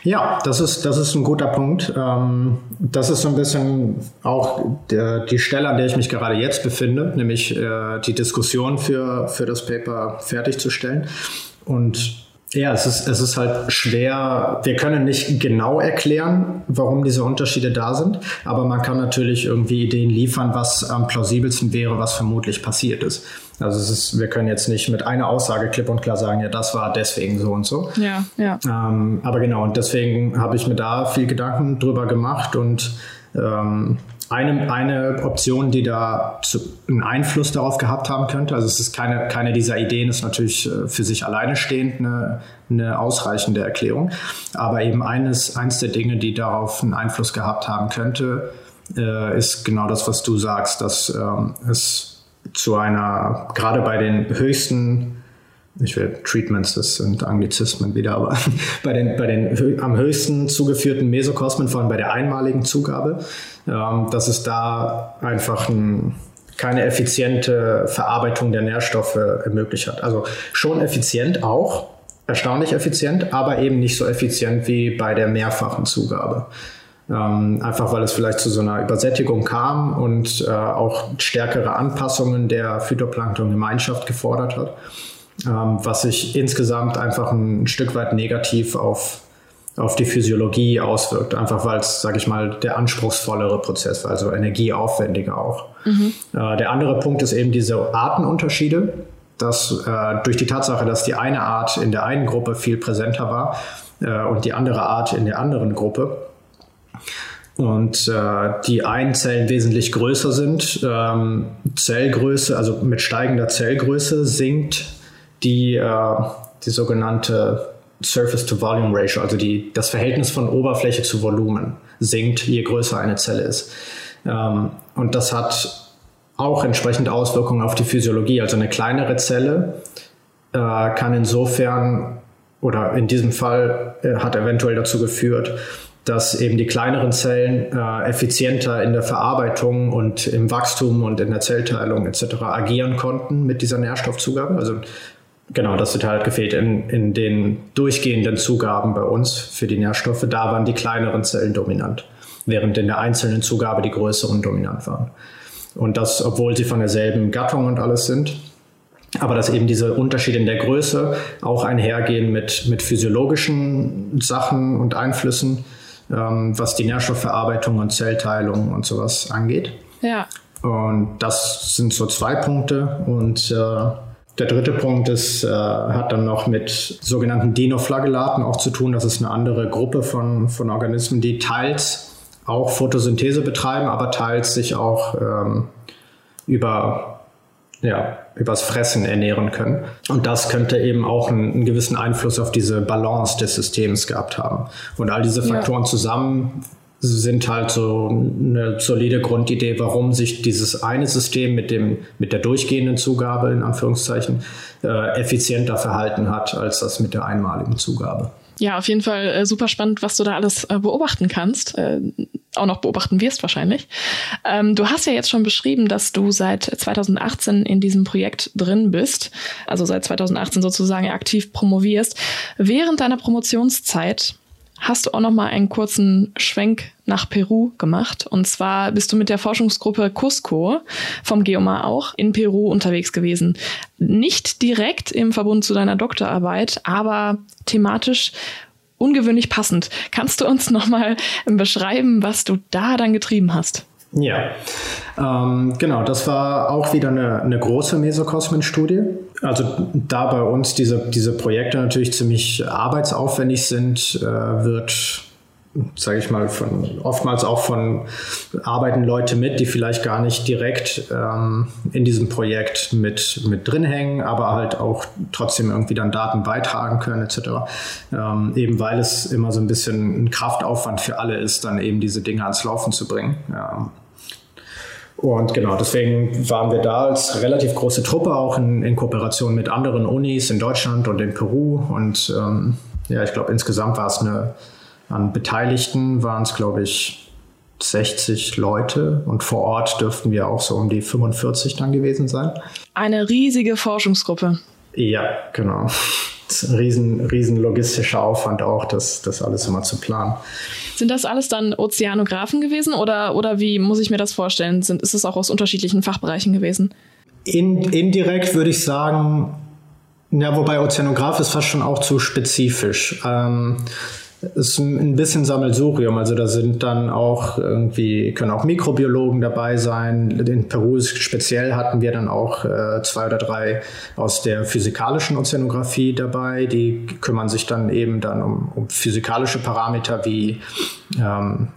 Ja, das ist, das ist ein guter Punkt. Ähm, das ist so ein bisschen auch die Stelle, an der ich mich gerade jetzt befinde, nämlich äh, die Diskussion für, für das Paper fertigzustellen. Und ja, es ist, es ist halt schwer. Wir können nicht genau erklären, warum diese Unterschiede da sind, aber man kann natürlich irgendwie Ideen liefern, was am plausibelsten wäre, was vermutlich passiert ist. Also es ist, wir können jetzt nicht mit einer Aussage klipp und klar sagen, ja, das war deswegen so und so. Ja, ja. Ähm, aber genau, und deswegen habe ich mir da viel Gedanken drüber gemacht und ähm, eine, eine Option, die da zu, einen Einfluss darauf gehabt haben könnte, also es ist keine, keine dieser Ideen, ist natürlich äh, für sich alleine stehend eine, eine ausreichende Erklärung, aber eben eines, eins der Dinge, die darauf einen Einfluss gehabt haben könnte, äh, ist genau das, was du sagst, dass ähm, es zu einer, gerade bei den höchsten, ich will Treatments, das sind Anglizismen wieder, aber bei den, bei den am höchsten zugeführten Mesokosmen, vor allem bei der einmaligen Zugabe, ähm, dass es da einfach ein, keine effiziente Verarbeitung der Nährstoffe ermöglicht hat. Also schon effizient auch, erstaunlich effizient, aber eben nicht so effizient wie bei der mehrfachen Zugabe. Ähm, einfach weil es vielleicht zu so einer Übersättigung kam und äh, auch stärkere Anpassungen der Phytoplankton-Gemeinschaft gefordert hat, ähm, was sich insgesamt einfach ein Stück weit negativ auf, auf die Physiologie auswirkt. Einfach weil es, sage ich mal, der anspruchsvollere Prozess war, also energieaufwendiger auch. Mhm. Äh, der andere Punkt ist eben diese Artenunterschiede. Dass äh, durch die Tatsache, dass die eine Art in der einen Gruppe viel präsenter war äh, und die andere Art in der anderen Gruppe, und äh, die Einzellen wesentlich größer sind. Ähm, Zellgröße, also mit steigender Zellgröße sinkt die, äh, die sogenannte Surface-to-Volume-Ratio, also die, das Verhältnis von Oberfläche zu Volumen sinkt, je größer eine Zelle ist. Ähm, und das hat auch entsprechend Auswirkungen auf die Physiologie. Also eine kleinere Zelle äh, kann insofern oder in diesem Fall äh, hat eventuell dazu geführt, dass eben die kleineren Zellen äh, effizienter in der Verarbeitung und im Wachstum und in der Zellteilung etc. agieren konnten mit dieser Nährstoffzugabe. Also genau, das hat halt gefehlt in, in den durchgehenden Zugaben bei uns für die Nährstoffe. Da waren die kleineren Zellen dominant, während in der einzelnen Zugabe die größeren dominant waren. Und das, obwohl sie von derselben Gattung und alles sind. Aber dass eben diese Unterschiede in der Größe auch einhergehen mit, mit physiologischen Sachen und Einflüssen, ähm, was die Nährstoffverarbeitung und Zellteilung und sowas angeht. Ja. Und das sind so zwei Punkte. Und äh, der dritte Punkt ist, äh, hat dann noch mit sogenannten Dinoflagellaten auch zu tun. Das ist eine andere Gruppe von, von Organismen, die teils auch Photosynthese betreiben, aber teils sich auch ähm, über, ja, übers Fressen ernähren können. Und das könnte eben auch einen, einen, gewissen Einfluss auf diese Balance des Systems gehabt haben. Und all diese Faktoren ja. zusammen sind halt so eine solide Grundidee, warum sich dieses eine System mit dem mit der durchgehenden Zugabe in Anführungszeichen äh, effizienter verhalten hat als das mit der einmaligen Zugabe. Ja, auf jeden Fall äh, super spannend, was du da alles äh, beobachten kannst. Äh, auch noch beobachten wirst wahrscheinlich. Ähm, du hast ja jetzt schon beschrieben, dass du seit 2018 in diesem Projekt drin bist, also seit 2018 sozusagen aktiv promovierst. Während deiner Promotionszeit hast du auch noch mal einen kurzen Schwenk nach Peru gemacht. Und zwar bist du mit der Forschungsgruppe Cusco vom Geomar auch in Peru unterwegs gewesen. Nicht direkt im Verbund zu deiner Doktorarbeit, aber thematisch ungewöhnlich passend. Kannst du uns noch mal beschreiben, was du da dann getrieben hast? Ja, ähm, genau, das war auch wieder eine, eine große Mesokosmen-Studie. Also da bei uns diese, diese Projekte natürlich ziemlich arbeitsaufwendig sind, äh, wird sage ich mal, von, oftmals auch von arbeiten Leute mit, die vielleicht gar nicht direkt ähm, in diesem Projekt mit, mit drin hängen, aber halt auch trotzdem irgendwie dann Daten beitragen können etc. Ähm, eben weil es immer so ein bisschen ein Kraftaufwand für alle ist, dann eben diese Dinge ans Laufen zu bringen. Ja. Und genau, deswegen waren wir da als relativ große Truppe auch in, in Kooperation mit anderen Unis in Deutschland und in Peru. Und ähm, ja, ich glaube, insgesamt war es eine, an Beteiligten waren es, glaube ich, 60 Leute und vor Ort dürften wir auch so um die 45 dann gewesen sein. Eine riesige Forschungsgruppe. Ja, genau. Riesen, riesen logistischer Aufwand auch, das, das alles immer zu planen. Sind das alles dann Ozeanographen gewesen oder, oder wie muss ich mir das vorstellen? Sind, ist es auch aus unterschiedlichen Fachbereichen gewesen? In, indirekt würde ich sagen, ja, wobei Ozeanograph ist fast schon auch zu spezifisch. Ähm, ist ein bisschen Sammelsurium. Also da sind dann auch irgendwie, können auch Mikrobiologen dabei sein. In Peru speziell hatten wir dann auch äh, zwei oder drei aus der physikalischen Ozeanographie dabei. Die kümmern sich dann eben dann um, um physikalische Parameter wie ähm,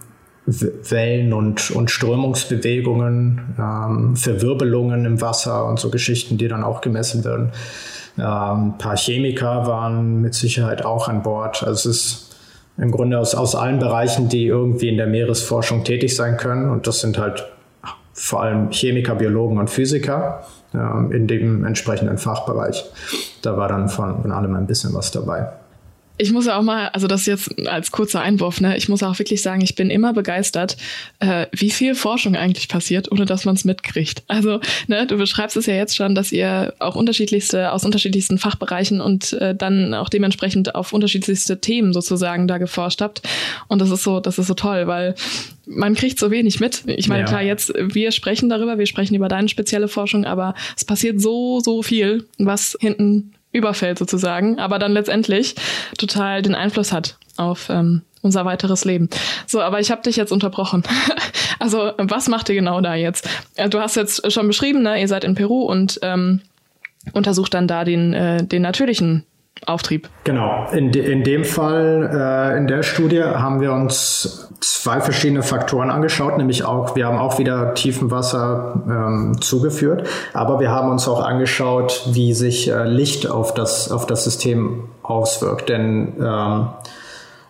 Wellen und, und Strömungsbewegungen, ähm, Verwirbelungen im Wasser und so Geschichten, die dann auch gemessen werden. Ähm, ein paar Chemiker waren mit Sicherheit auch an Bord. Also es ist im Grunde aus, aus allen Bereichen, die irgendwie in der Meeresforschung tätig sein können. Und das sind halt vor allem Chemiker, Biologen und Physiker äh, in dem entsprechenden Fachbereich. Da war dann von, von allem ein bisschen was dabei ich muss ja auch mal, also das jetzt als kurzer Einwurf, ne, ich muss auch wirklich sagen, ich bin immer begeistert, äh, wie viel Forschung eigentlich passiert, ohne dass man es mitkriegt. Also, ne, du beschreibst es ja jetzt schon, dass ihr auch unterschiedlichste, aus unterschiedlichsten Fachbereichen und äh, dann auch dementsprechend auf unterschiedlichste Themen sozusagen da geforscht habt. Und das ist so, das ist so toll, weil man kriegt so wenig mit. Ich meine, ja. klar, jetzt, wir sprechen darüber, wir sprechen über deine spezielle Forschung, aber es passiert so, so viel, was hinten überfällt sozusagen, aber dann letztendlich total den Einfluss hat auf ähm, unser weiteres Leben. So, aber ich habe dich jetzt unterbrochen. also, was macht ihr genau da jetzt? Äh, du hast jetzt schon beschrieben, ne, ihr seid in Peru und ähm, untersucht dann da den, äh, den natürlichen Auftrieb. Genau. In, de, in dem Fall, äh, in der Studie haben wir uns zwei verschiedene Faktoren angeschaut, nämlich auch, wir haben auch wieder Tiefenwasser ähm, zugeführt, aber wir haben uns auch angeschaut, wie sich äh, Licht auf das, auf das System auswirkt. Denn ähm,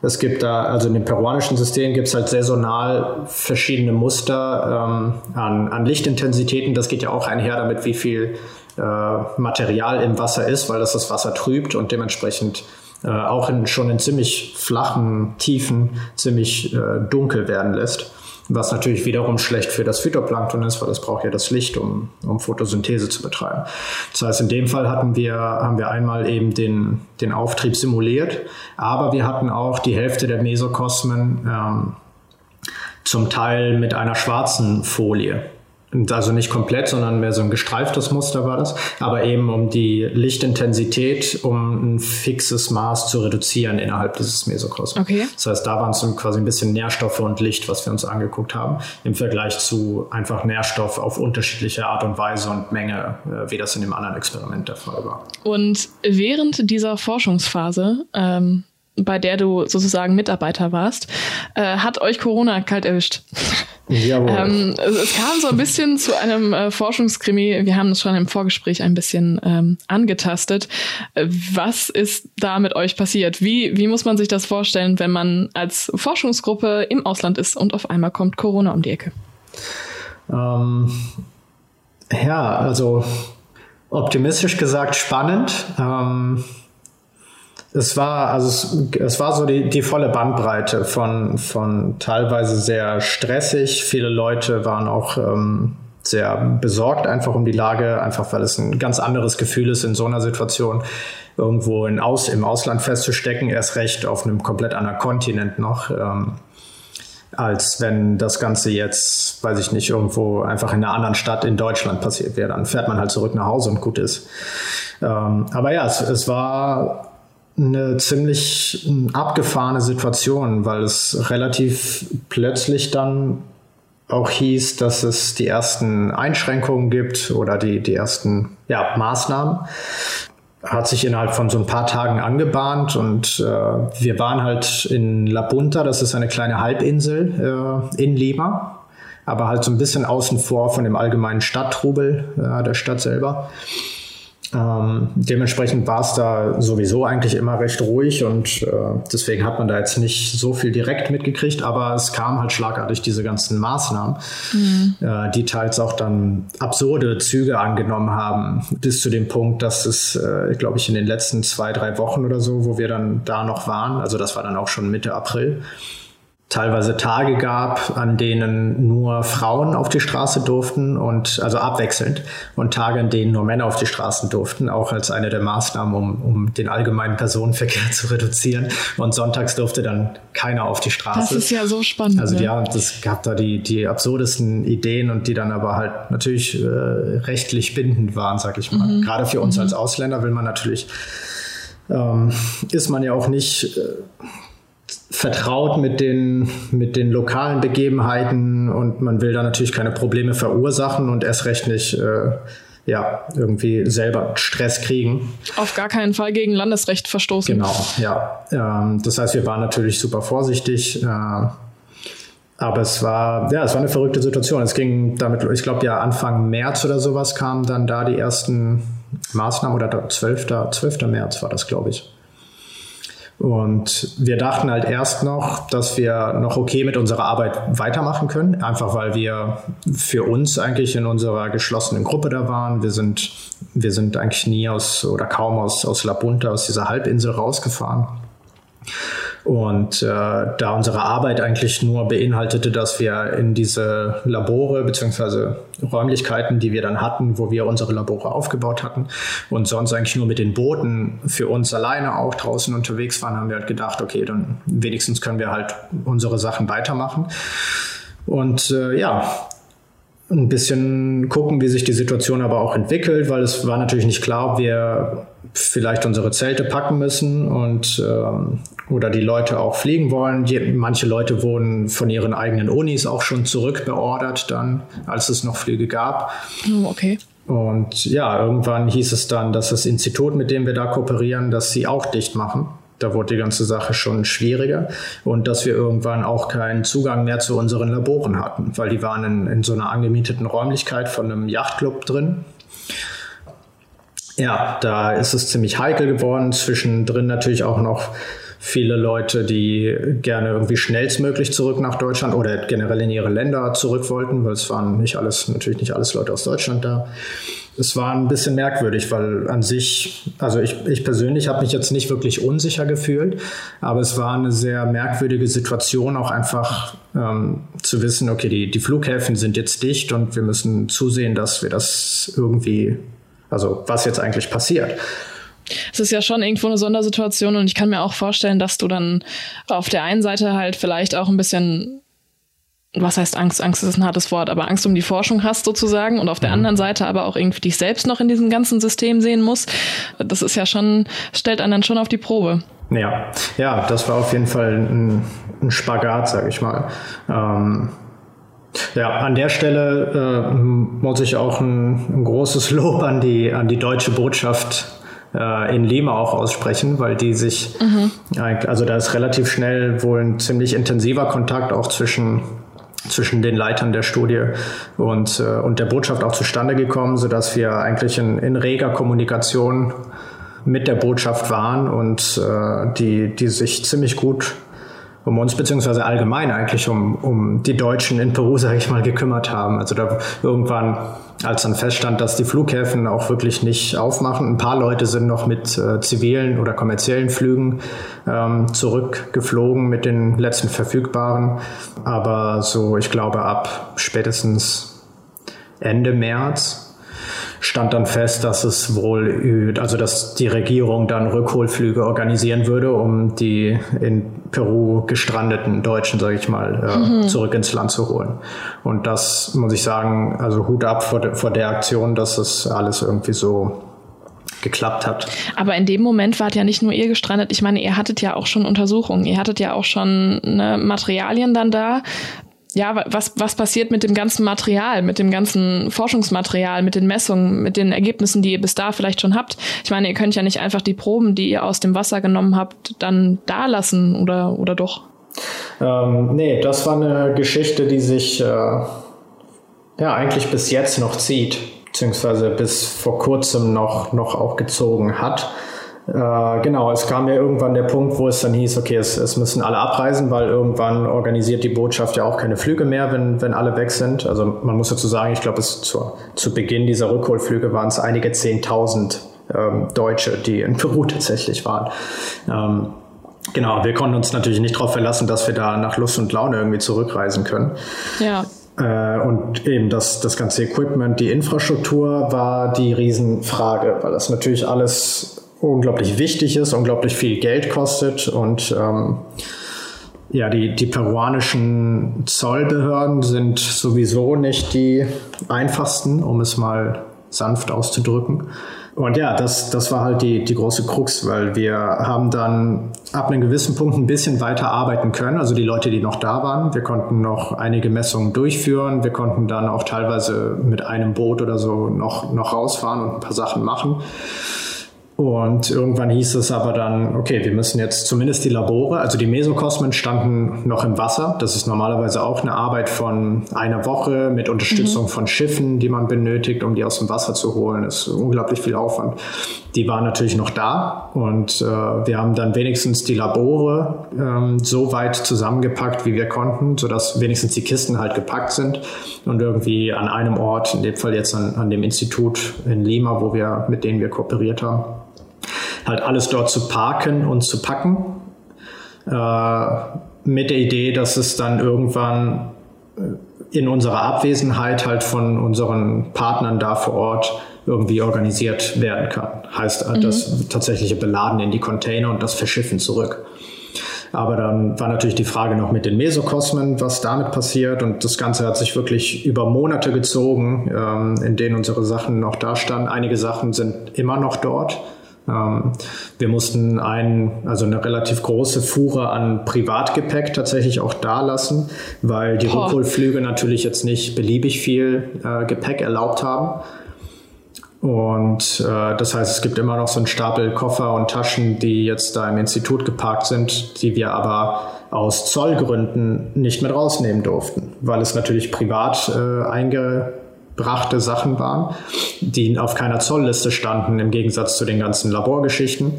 es gibt da, also in dem peruanischen System gibt es halt saisonal verschiedene Muster ähm, an, an Lichtintensitäten. Das geht ja auch einher damit, wie viel äh, Material im Wasser ist, weil das das Wasser trübt und dementsprechend äh, auch in, schon in ziemlich flachen Tiefen ziemlich äh, dunkel werden lässt. Was natürlich wiederum schlecht für das Phytoplankton ist, weil es braucht ja das Licht, um, um Photosynthese zu betreiben. Das heißt, in dem Fall hatten wir, haben wir einmal eben den, den Auftrieb simuliert, aber wir hatten auch die Hälfte der Mesokosmen ähm, zum Teil mit einer schwarzen Folie. Also nicht komplett, sondern mehr so ein gestreiftes Muster war das, aber eben um die Lichtintensität um ein fixes Maß zu reduzieren innerhalb dieses Mesokosmos. Okay. Das heißt, da waren es quasi ein bisschen Nährstoffe und Licht, was wir uns angeguckt haben, im Vergleich zu einfach Nährstoff auf unterschiedliche Art und Weise und Menge, äh, wie das in dem anderen Experiment der Fall war. Und während dieser Forschungsphase ähm bei der du sozusagen Mitarbeiter warst, äh, hat euch Corona kalt erwischt. Jawohl. ähm, es, es, kam so ein bisschen zu einem äh, Forschungskrimi. Wir haben das schon im Vorgespräch ein bisschen ähm, angetastet. Was ist da mit euch passiert? Wie, wie muss man sich das vorstellen, wenn man als Forschungsgruppe im Ausland ist und auf einmal kommt Corona um die Ecke? Ähm, ja, also optimistisch gesagt spannend. Ähm, es war, also es, es war so die, die volle Bandbreite von, von teilweise sehr stressig. Viele Leute waren auch ähm, sehr besorgt einfach um die Lage, einfach weil es ein ganz anderes Gefühl ist, in so einer Situation irgendwo in Aus, im Ausland festzustecken, erst recht auf einem komplett anderen Kontinent noch. Ähm, als wenn das Ganze jetzt, weiß ich nicht, irgendwo einfach in einer anderen Stadt in Deutschland passiert wäre. Dann fährt man halt zurück nach Hause und gut ist. Ähm, aber ja, es, es war eine ziemlich abgefahrene Situation, weil es relativ plötzlich dann auch hieß, dass es die ersten Einschränkungen gibt oder die, die ersten ja, Maßnahmen. Hat sich innerhalb von so ein paar Tagen angebahnt und äh, wir waren halt in La Punta, das ist eine kleine Halbinsel äh, in Lima, aber halt so ein bisschen außen vor von dem allgemeinen Stadttrubel äh, der Stadt selber. Ähm, dementsprechend war es da sowieso eigentlich immer recht ruhig und äh, deswegen hat man da jetzt nicht so viel direkt mitgekriegt, aber es kam halt schlagartig diese ganzen Maßnahmen, mhm. äh, die teils auch dann absurde Züge angenommen haben, bis zu dem Punkt, dass es, äh, glaube ich, in den letzten zwei, drei Wochen oder so, wo wir dann da noch waren, also das war dann auch schon Mitte April, teilweise Tage gab, an denen nur Frauen auf die Straße durften und also abwechselnd und Tage, an denen nur Männer auf die Straßen durften, auch als eine der Maßnahmen, um, um den allgemeinen Personenverkehr zu reduzieren. Und sonntags durfte dann keiner auf die Straße. Das ist ja so spannend. Also ne? ja, das gab da die, die absurdesten Ideen und die dann aber halt natürlich äh, rechtlich bindend waren, sag ich mal. Mhm. Gerade für uns mhm. als Ausländer will man natürlich ähm, ist man ja auch nicht äh, vertraut mit den, mit den lokalen Begebenheiten und man will da natürlich keine Probleme verursachen und erst recht nicht äh, ja, irgendwie selber Stress kriegen. Auf gar keinen Fall gegen Landesrecht verstoßen. Genau, ja. Ähm, das heißt, wir waren natürlich super vorsichtig. Äh, aber es war, ja, es war eine verrückte Situation. Es ging damit, ich glaube ja Anfang März oder sowas kamen dann da die ersten Maßnahmen oder 12. 12. März war das, glaube ich. Und wir dachten halt erst noch, dass wir noch okay mit unserer Arbeit weitermachen können, einfach weil wir für uns eigentlich in unserer geschlossenen Gruppe da waren. Wir sind, wir sind eigentlich nie aus oder kaum aus, aus La Punta, aus dieser Halbinsel rausgefahren. Und äh, da unsere Arbeit eigentlich nur beinhaltete, dass wir in diese Labore beziehungsweise Räumlichkeiten, die wir dann hatten, wo wir unsere Labore aufgebaut hatten und sonst eigentlich nur mit den Booten für uns alleine auch draußen unterwegs waren, haben wir halt gedacht, okay, dann wenigstens können wir halt unsere Sachen weitermachen. Und äh, ja, ein bisschen gucken, wie sich die Situation aber auch entwickelt, weil es war natürlich nicht klar, ob wir vielleicht unsere Zelte packen müssen und ähm, oder die Leute auch fliegen wollen. Die, manche Leute wurden von ihren eigenen Unis auch schon zurückbeordert, dann, als es noch Flüge gab. Oh, okay. Und ja, irgendwann hieß es dann, dass das Institut, mit dem wir da kooperieren, dass sie auch dicht machen. Da wurde die ganze Sache schon schwieriger und dass wir irgendwann auch keinen Zugang mehr zu unseren Laboren hatten, weil die waren in, in so einer angemieteten Räumlichkeit von einem Yachtclub drin. Ja, da ist es ziemlich heikel geworden. Zwischendrin natürlich auch noch viele Leute, die gerne irgendwie schnellstmöglich zurück nach Deutschland oder generell in ihre Länder zurück wollten, weil es waren nicht alles, natürlich nicht alles Leute aus Deutschland da. Es war ein bisschen merkwürdig, weil an sich, also ich, ich persönlich habe mich jetzt nicht wirklich unsicher gefühlt, aber es war eine sehr merkwürdige Situation, auch einfach ähm, zu wissen, okay, die, die Flughäfen sind jetzt dicht und wir müssen zusehen, dass wir das irgendwie, also was jetzt eigentlich passiert. Es ist ja schon irgendwo eine Sondersituation und ich kann mir auch vorstellen, dass du dann auf der einen Seite halt vielleicht auch ein bisschen was heißt Angst? Angst ist ein hartes Wort, aber Angst um die Forschung hast sozusagen und auf der mhm. anderen Seite aber auch irgendwie dich selbst noch in diesem ganzen System sehen muss. Das ist ja schon, stellt einen dann schon auf die Probe. Ja, ja, das war auf jeden Fall ein, ein Spagat, sag ich mal. Ähm, ja, an der Stelle äh, muss ich auch ein, ein, großes Lob an die, an die deutsche Botschaft äh, in Lima auch aussprechen, weil die sich, mhm. also da ist relativ schnell wohl ein ziemlich intensiver Kontakt auch zwischen zwischen den Leitern der Studie und, äh, und der Botschaft auch zustande gekommen, sodass wir eigentlich in, in reger Kommunikation mit der Botschaft waren und äh, die, die sich ziemlich gut um uns beziehungsweise allgemein eigentlich um, um die Deutschen in Peru, sage ich mal, gekümmert haben. Also da irgendwann, als dann feststand, dass die Flughäfen auch wirklich nicht aufmachen, ein paar Leute sind noch mit äh, zivilen oder kommerziellen Flügen ähm, zurückgeflogen mit den letzten verfügbaren. Aber so, ich glaube, ab spätestens Ende März stand dann fest, dass es wohl, also dass die Regierung dann Rückholflüge organisieren würde, um die in Peru gestrandeten Deutschen, sage ich mal, äh, mhm. zurück ins Land zu holen. Und das muss ich sagen, also Hut ab vor, de, vor der Aktion, dass es alles irgendwie so geklappt hat. Aber in dem Moment wart ja nicht nur ihr gestrandet. Ich meine, ihr hattet ja auch schon Untersuchungen, ihr hattet ja auch schon ne, Materialien dann da ja, was, was passiert mit dem ganzen Material, mit dem ganzen Forschungsmaterial, mit den Messungen, mit den Ergebnissen, die ihr bis da vielleicht schon habt? Ich meine, ihr könnt ja nicht einfach die Proben, die ihr aus dem Wasser genommen habt, dann da lassen oder, oder doch? Ähm, nee, das war eine Geschichte, die sich äh, ja eigentlich bis jetzt noch zieht, beziehungsweise bis vor kurzem noch, noch auch gezogen hat. Äh, genau, es kam ja irgendwann der Punkt, wo es dann hieß, okay, es, es, müssen alle abreisen, weil irgendwann organisiert die Botschaft ja auch keine Flüge mehr, wenn, wenn alle weg sind. Also man muss dazu sagen, ich glaube, es zu, zu Beginn dieser Rückholflüge waren es einige Zehntausend ähm, Deutsche, die in Peru tatsächlich waren. Ähm, genau, wir konnten uns natürlich nicht darauf verlassen, dass wir da nach Lust und Laune irgendwie zurückreisen können. Ja. Äh, und eben das, das ganze Equipment, die Infrastruktur war die Riesenfrage, weil das natürlich alles unglaublich wichtig ist, unglaublich viel Geld kostet und ähm, ja, die, die peruanischen Zollbehörden sind sowieso nicht die einfachsten, um es mal sanft auszudrücken. Und ja, das, das war halt die, die große Krux, weil wir haben dann ab einem gewissen Punkt ein bisschen weiter arbeiten können. Also die Leute, die noch da waren, wir konnten noch einige Messungen durchführen. Wir konnten dann auch teilweise mit einem Boot oder so noch, noch rausfahren und ein paar Sachen machen. Und irgendwann hieß es aber dann, okay, wir müssen jetzt zumindest die Labore, also die Mesokosmen standen noch im Wasser. Das ist normalerweise auch eine Arbeit von einer Woche mit Unterstützung mhm. von Schiffen, die man benötigt, um die aus dem Wasser zu holen. Das ist unglaublich viel Aufwand. Die waren natürlich noch da und äh, wir haben dann wenigstens die Labore ähm, so weit zusammengepackt, wie wir konnten, sodass wenigstens die Kisten halt gepackt sind und irgendwie an einem Ort, in dem Fall jetzt an, an dem Institut in Lima, wo wir mit denen wir kooperiert haben halt alles dort zu parken und zu packen. Äh, mit der Idee, dass es dann irgendwann äh, in unserer Abwesenheit halt von unseren Partnern da vor Ort irgendwie organisiert werden kann. Heißt mhm. das tatsächliche Beladen in die Container und das Verschiffen zurück. Aber dann war natürlich die Frage noch mit den Mesokosmen, was damit passiert. Und das Ganze hat sich wirklich über Monate gezogen, ähm, in denen unsere Sachen noch da standen. Einige Sachen sind immer noch dort. Ähm, wir mussten ein, also eine relativ große Fuhre an Privatgepäck tatsächlich auch da lassen, weil die Rückholflüge natürlich jetzt nicht beliebig viel äh, Gepäck erlaubt haben. Und äh, das heißt, es gibt immer noch so einen Stapel Koffer und Taschen, die jetzt da im Institut geparkt sind, die wir aber aus Zollgründen nicht mit rausnehmen durften, weil es natürlich privat äh, einge brachte Sachen waren, die auf keiner Zollliste standen, im Gegensatz zu den ganzen Laborgeschichten.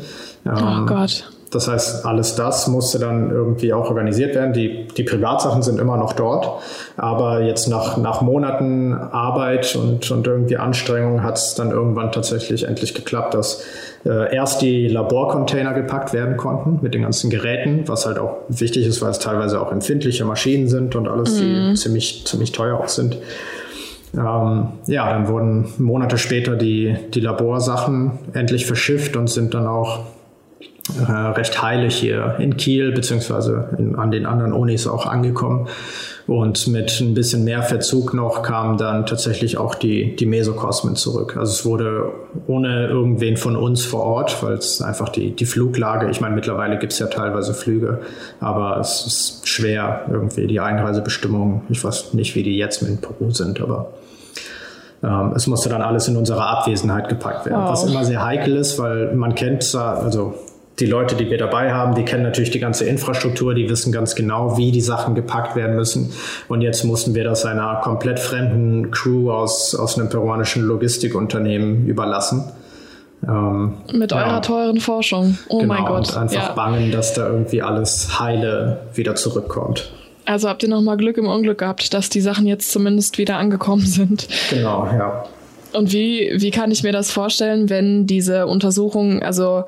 oh ähm, Gott. Das heißt, alles das musste dann irgendwie auch organisiert werden. Die, die Privatsachen sind immer noch dort. Aber jetzt nach, nach Monaten Arbeit und, und irgendwie Anstrengung hat es dann irgendwann tatsächlich endlich geklappt, dass äh, erst die Laborcontainer gepackt werden konnten mit den ganzen Geräten, was halt auch wichtig ist, weil es teilweise auch empfindliche Maschinen sind und alles, mhm. die ziemlich, ziemlich teuer auch sind. Ähm, ja, dann wurden Monate später die, die Laborsachen endlich verschifft und sind dann auch äh, recht heilig hier in Kiel beziehungsweise an den anderen Unis auch angekommen. Und mit ein bisschen mehr Verzug noch kamen dann tatsächlich auch die, die Mesokosmen zurück. Also es wurde ohne irgendwen von uns vor Ort, weil es einfach die, die Fluglage, ich meine, mittlerweile gibt es ja teilweise Flüge, aber es ist schwer irgendwie die Einreisebestimmungen. Ich weiß nicht, wie die jetzt mit Peru sind, aber ähm, es musste dann alles in unserer Abwesenheit gepackt werden, wow. was immer sehr heikel ist, weil man kennt, also die Leute, die wir dabei haben, die kennen natürlich die ganze Infrastruktur, die wissen ganz genau, wie die Sachen gepackt werden müssen. Und jetzt mussten wir das einer komplett fremden Crew aus, aus einem peruanischen Logistikunternehmen überlassen. Ähm, Mit eurer ja. teuren Forschung. Oh genau, mein Gott. Und einfach ja. bangen, dass da irgendwie alles heile wieder zurückkommt. Also habt ihr nochmal Glück im Unglück gehabt, dass die Sachen jetzt zumindest wieder angekommen sind. Genau, ja. Und wie, wie kann ich mir das vorstellen, wenn diese Untersuchung, also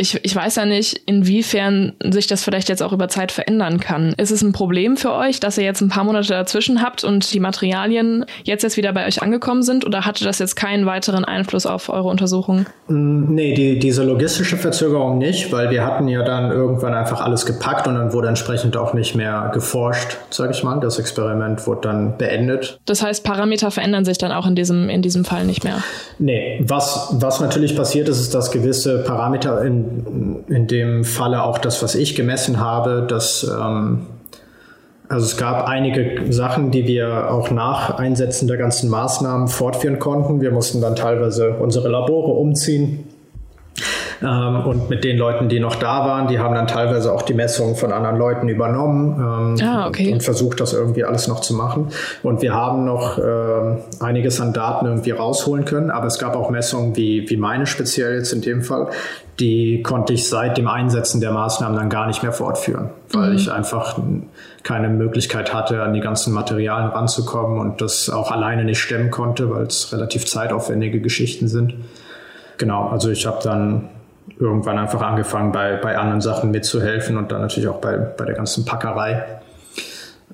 ich, ich weiß ja nicht, inwiefern sich das vielleicht jetzt auch über Zeit verändern kann. Ist es ein Problem für euch, dass ihr jetzt ein paar Monate dazwischen habt und die Materialien jetzt jetzt wieder bei euch angekommen sind oder hatte das jetzt keinen weiteren Einfluss auf eure Untersuchung? Mm, nee, die, diese logistische Verzögerung nicht, weil wir hatten ja dann irgendwann einfach alles gepackt und dann wurde entsprechend auch nicht mehr geforscht, sage ich mal. Das Experiment wurde dann beendet. Das heißt, Parameter verändern sich dann auch in diesem, in diesem Fall nicht mehr? Nee, was, was natürlich passiert ist, ist, dass gewisse Parameter in in dem Falle auch das, was ich gemessen habe, dass ähm, also es gab einige Sachen, die wir auch nach Einsetzen der ganzen Maßnahmen fortführen konnten. Wir mussten dann teilweise unsere Labore umziehen. Ähm, und mit den Leuten, die noch da waren, die haben dann teilweise auch die Messungen von anderen Leuten übernommen ähm, ah, okay. und versucht, das irgendwie alles noch zu machen. Und wir haben noch äh, einiges an Daten irgendwie rausholen können, aber es gab auch Messungen wie, wie meine speziell jetzt in dem Fall, die konnte ich seit dem Einsetzen der Maßnahmen dann gar nicht mehr fortführen, weil mhm. ich einfach keine Möglichkeit hatte, an die ganzen Materialien ranzukommen und das auch alleine nicht stemmen konnte, weil es relativ zeitaufwendige Geschichten sind. Genau, also ich habe dann irgendwann einfach angefangen, bei, bei anderen Sachen mitzuhelfen und dann natürlich auch bei, bei der ganzen Packerei.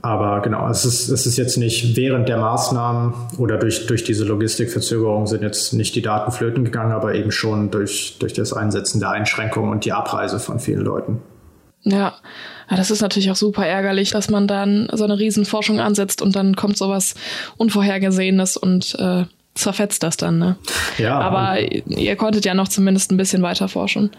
Aber genau, es ist, es ist jetzt nicht während der Maßnahmen oder durch, durch diese Logistikverzögerung sind jetzt nicht die Daten flöten gegangen, aber eben schon durch, durch das Einsetzen der Einschränkungen und die Abreise von vielen Leuten. Ja. das ist natürlich auch super ärgerlich, dass man dann so eine Riesenforschung ansetzt und dann kommt sowas Unvorhergesehenes und äh, zerfetzt das dann, ne? Ja. Aber ihr konntet ja noch zumindest ein bisschen weiter forschen.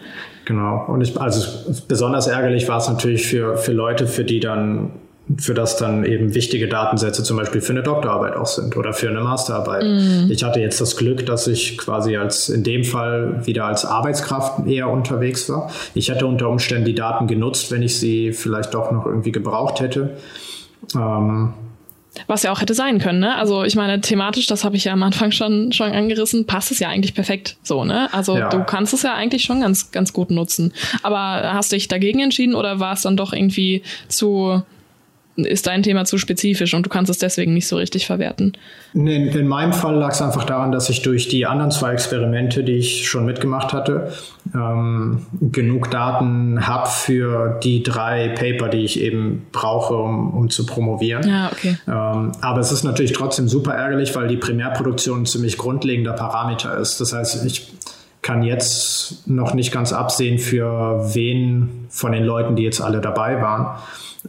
Genau. Und ich, also besonders ärgerlich war es natürlich für, für Leute, für die dann für das dann eben wichtige Datensätze zum Beispiel für eine Doktorarbeit auch sind oder für eine Masterarbeit. Mm. Ich hatte jetzt das Glück, dass ich quasi als in dem Fall wieder als Arbeitskraft eher unterwegs war. Ich hätte unter Umständen die Daten genutzt, wenn ich sie vielleicht doch noch irgendwie gebraucht hätte. Ähm, was ja auch hätte sein können, ne? Also ich meine, thematisch, das habe ich ja am Anfang schon, schon angerissen, passt es ja eigentlich perfekt so, ne? Also ja. du kannst es ja eigentlich schon ganz, ganz gut nutzen. Aber hast du dich dagegen entschieden oder war es dann doch irgendwie zu ist dein Thema zu spezifisch und du kannst es deswegen nicht so richtig verwerten. In, in meinem Fall lag es einfach daran, dass ich durch die anderen zwei Experimente, die ich schon mitgemacht hatte, ähm, genug Daten habe für die drei Paper, die ich eben brauche, um, um zu promovieren. Ja, okay. Ähm, aber es ist natürlich trotzdem super ärgerlich, weil die Primärproduktion ein ziemlich grundlegender Parameter ist. Das heißt, ich kann jetzt noch nicht ganz absehen, für wen von den Leuten, die jetzt alle dabei waren,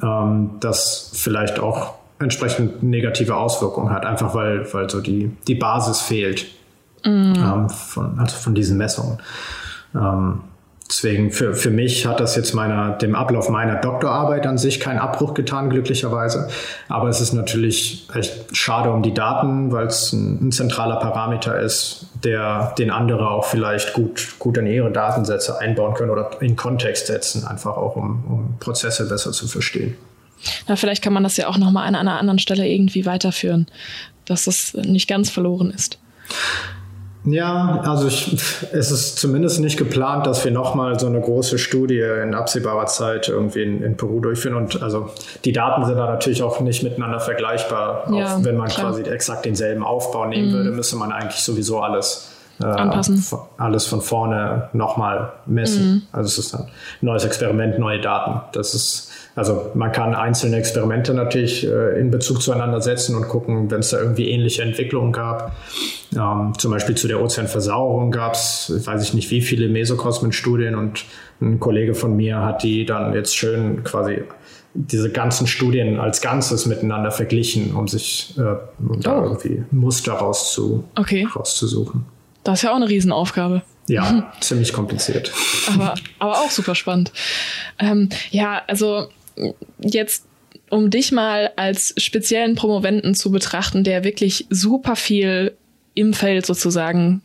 ähm, das vielleicht auch entsprechend negative Auswirkungen hat, einfach weil, weil so die, die Basis fehlt mm. ähm, von, also von diesen Messungen. Ähm, deswegen für, für mich hat das jetzt meiner, dem Ablauf meiner Doktorarbeit an sich keinen Abbruch getan, glücklicherweise. Aber es ist natürlich echt schade um die Daten, weil es ein, ein, zentraler Parameter ist, der den andere auch vielleicht gut, gut in ihre Datensätze einbauen können oder in Kontext setzen, einfach auch um, um Prozesse besser zu verstehen. Na, vielleicht kann man das ja auch nochmal an einer anderen Stelle irgendwie weiterführen, dass es nicht ganz verloren ist. Ja, also ich, es ist zumindest nicht geplant, dass wir nochmal so eine große Studie in absehbarer Zeit irgendwie in, in, Peru durchführen. Und also die Daten sind da natürlich auch nicht miteinander vergleichbar. Ja, auch wenn man klar. quasi exakt denselben Aufbau nehmen mhm. würde, müsste man eigentlich sowieso alles äh, anpassen. Alles von vorne nochmal messen. Mhm. Also es ist ein neues Experiment, neue Daten. Das ist also man kann einzelne Experimente natürlich äh, in Bezug zueinander setzen und gucken, wenn es da irgendwie ähnliche Entwicklungen gab. Ähm, zum Beispiel zu der Ozeanversauerung gab es, weiß ich nicht, wie viele Mesokosmen-Studien und ein Kollege von mir hat die dann jetzt schön quasi diese ganzen Studien als Ganzes miteinander verglichen, um sich äh, um oh. da irgendwie Muster rauszu, okay. rauszusuchen. Das ist ja auch eine Riesenaufgabe. Ja, ziemlich kompliziert. Aber, aber auch super spannend. Ähm, ja, also jetzt um dich mal als speziellen Promoventen zu betrachten, der wirklich super viel im Feld sozusagen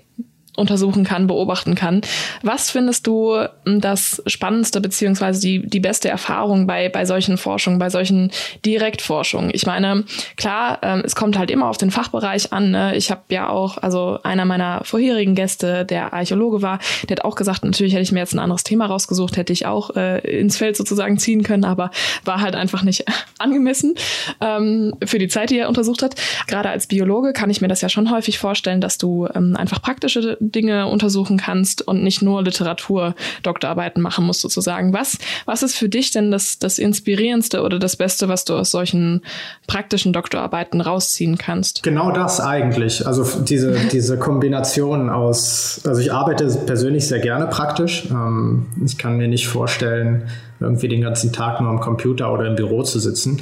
untersuchen kann, beobachten kann. Was findest du hm, das Spannendste beziehungsweise die, die beste Erfahrung bei, bei solchen Forschungen, bei solchen Direktforschungen? Ich meine, klar, ähm, es kommt halt immer auf den Fachbereich an. Ne? Ich habe ja auch, also einer meiner vorherigen Gäste, der Archäologe war, der hat auch gesagt, natürlich hätte ich mir jetzt ein anderes Thema rausgesucht, hätte ich auch äh, ins Feld sozusagen ziehen können, aber war halt einfach nicht angemessen ähm, für die Zeit, die er untersucht hat. Gerade als Biologe kann ich mir das ja schon häufig vorstellen, dass du ähm, einfach praktische Dinge untersuchen kannst und nicht nur Literatur-Doktorarbeiten machen musst sozusagen. Was, was ist für dich denn das, das Inspirierendste oder das Beste, was du aus solchen praktischen Doktorarbeiten rausziehen kannst? Genau das eigentlich. Also diese, diese Kombination aus, also ich arbeite persönlich sehr gerne praktisch. Ähm, ich kann mir nicht vorstellen, irgendwie den ganzen Tag nur am Computer oder im Büro zu sitzen.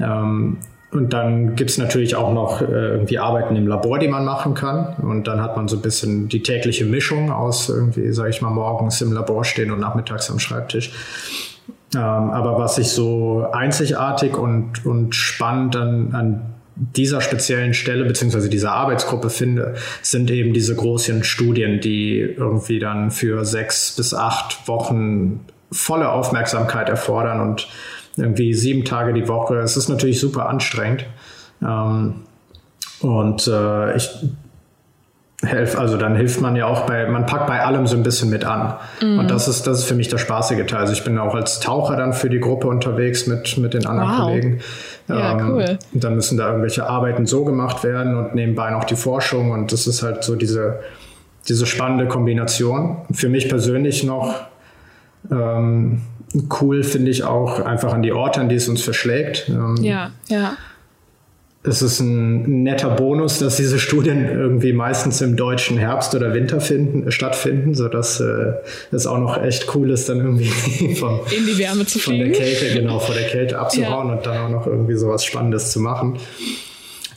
Ähm, und dann gibt es natürlich auch noch äh, irgendwie Arbeiten im Labor, die man machen kann. Und dann hat man so ein bisschen die tägliche Mischung aus irgendwie, sage ich mal, morgens im Labor stehen und nachmittags am Schreibtisch. Ähm, aber was ich so einzigartig und, und spannend an, an dieser speziellen Stelle beziehungsweise dieser Arbeitsgruppe finde, sind eben diese großen Studien, die irgendwie dann für sechs bis acht Wochen volle Aufmerksamkeit erfordern und irgendwie sieben Tage die Woche. Es ist natürlich super anstrengend. Ähm, und äh, ich helfe, also dann hilft man ja auch bei, man packt bei allem so ein bisschen mit an. Mhm. Und das ist, das ist für mich der spaßige Teil. Also ich bin auch als Taucher dann für die Gruppe unterwegs mit, mit den anderen wow. Kollegen. Ja, ähm, cool. Und dann müssen da irgendwelche Arbeiten so gemacht werden und nebenbei noch die Forschung. Und das ist halt so diese, diese spannende Kombination. Für mich persönlich noch ähm, cool finde ich auch einfach an die Orte, an die es uns verschlägt. Ähm, ja, ja. Es ist ein netter Bonus, dass diese Studien irgendwie meistens im deutschen Herbst oder Winter finden, stattfinden, sodass äh, es auch noch echt cool ist, dann irgendwie von, in die Wärme zu fliegen. Von der Kälte, genau, vor der Kälte abzuhauen ja. und dann auch noch irgendwie sowas Spannendes zu machen.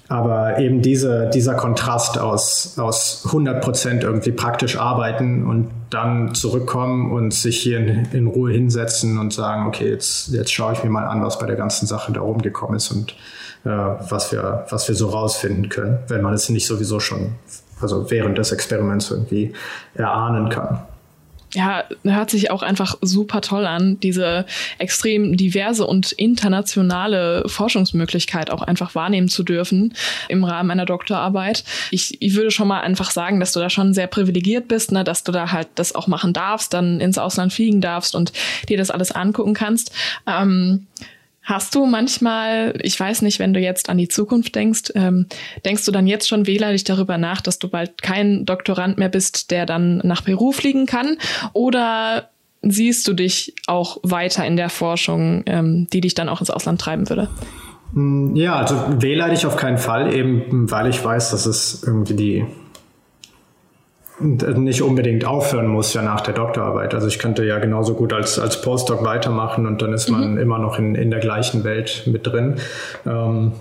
Aber eben diese, dieser Kontrast aus, aus 100 Prozent irgendwie praktisch arbeiten und dann zurückkommen und sich hier in, in, Ruhe hinsetzen und sagen, okay, jetzt, jetzt schaue ich mir mal an, was bei der ganzen Sache da rumgekommen ist und äh, was, wir, was wir so rausfinden können, wenn man es nicht sowieso schon, also während des Experiments irgendwie erahnen kann ja, hört sich auch einfach super toll an, diese extrem diverse und internationale Forschungsmöglichkeit auch einfach wahrnehmen zu dürfen im Rahmen einer Doktorarbeit. Ich, ich würde schon mal einfach sagen, dass du da schon sehr privilegiert bist, ne, dass du da halt das auch machen darfst, dann ins Ausland fliegen darfst und dir das alles angucken kannst. Ähm, Hast du manchmal, ich weiß nicht, wenn du jetzt an die Zukunft denkst, ähm, denkst du dann jetzt schon wählerlich darüber nach, dass du bald kein Doktorand mehr bist, der dann nach Peru fliegen kann? Oder siehst du dich auch weiter in der Forschung, ähm, die dich dann auch ins Ausland treiben würde? Hm, ja, also wehleidig auf keinen Fall, eben weil ich weiß, dass es irgendwie die nicht unbedingt aufhören muss ja nach der Doktorarbeit. Also ich könnte ja genauso gut als, als Postdoc weitermachen und dann ist man mhm. immer noch in, in der gleichen Welt mit drin. Ähm,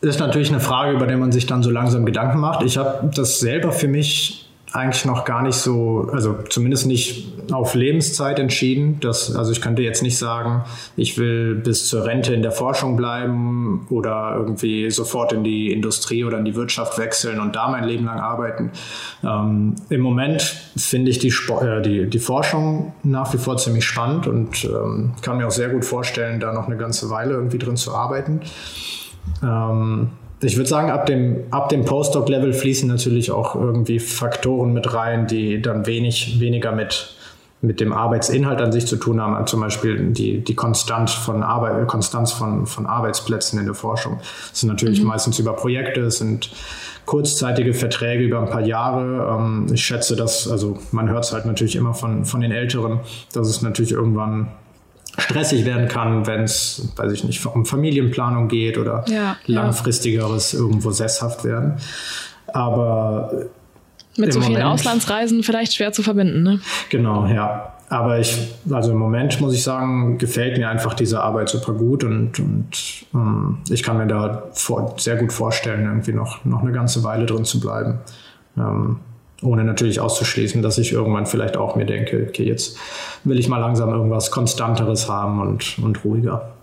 ist natürlich eine Frage, über die man sich dann so langsam Gedanken macht. Ich habe das selber für mich eigentlich noch gar nicht so, also zumindest nicht auf Lebenszeit entschieden. Das, also ich könnte jetzt nicht sagen, ich will bis zur Rente in der Forschung bleiben oder irgendwie sofort in die Industrie oder in die Wirtschaft wechseln und da mein Leben lang arbeiten. Ähm, Im Moment finde ich die, äh, die, die Forschung nach wie vor ziemlich spannend und ähm, kann mir auch sehr gut vorstellen, da noch eine ganze Weile irgendwie drin zu arbeiten. Ähm, ich würde sagen, ab dem, ab dem Postdoc-Level fließen natürlich auch irgendwie Faktoren mit rein, die dann wenig, weniger mit, mit dem Arbeitsinhalt an sich zu tun haben, zum Beispiel die, die Konstanz, von Arbeit, Konstanz von, von Arbeitsplätzen in der Forschung. Das sind natürlich mhm. meistens über Projekte, es sind kurzzeitige Verträge über ein paar Jahre. Ähm, ich schätze, dass, also man hört es halt natürlich immer von, von den Älteren, dass es natürlich irgendwann stressig werden kann, wenn es, weiß ich nicht, um Familienplanung geht oder ja, langfristigeres ja. irgendwo sesshaft werden. Aber mit so vielen Moment, Auslandsreisen vielleicht schwer zu verbinden, ne? Genau, ja. Aber ich, also im Moment muss ich sagen, gefällt mir einfach diese Arbeit super gut und, und ähm, ich kann mir da vor, sehr gut vorstellen, irgendwie noch, noch eine ganze Weile drin zu bleiben. Ähm, ohne natürlich auszuschließen, dass ich irgendwann vielleicht auch mir denke, okay, jetzt will ich mal langsam irgendwas Konstanteres haben und, und ruhiger.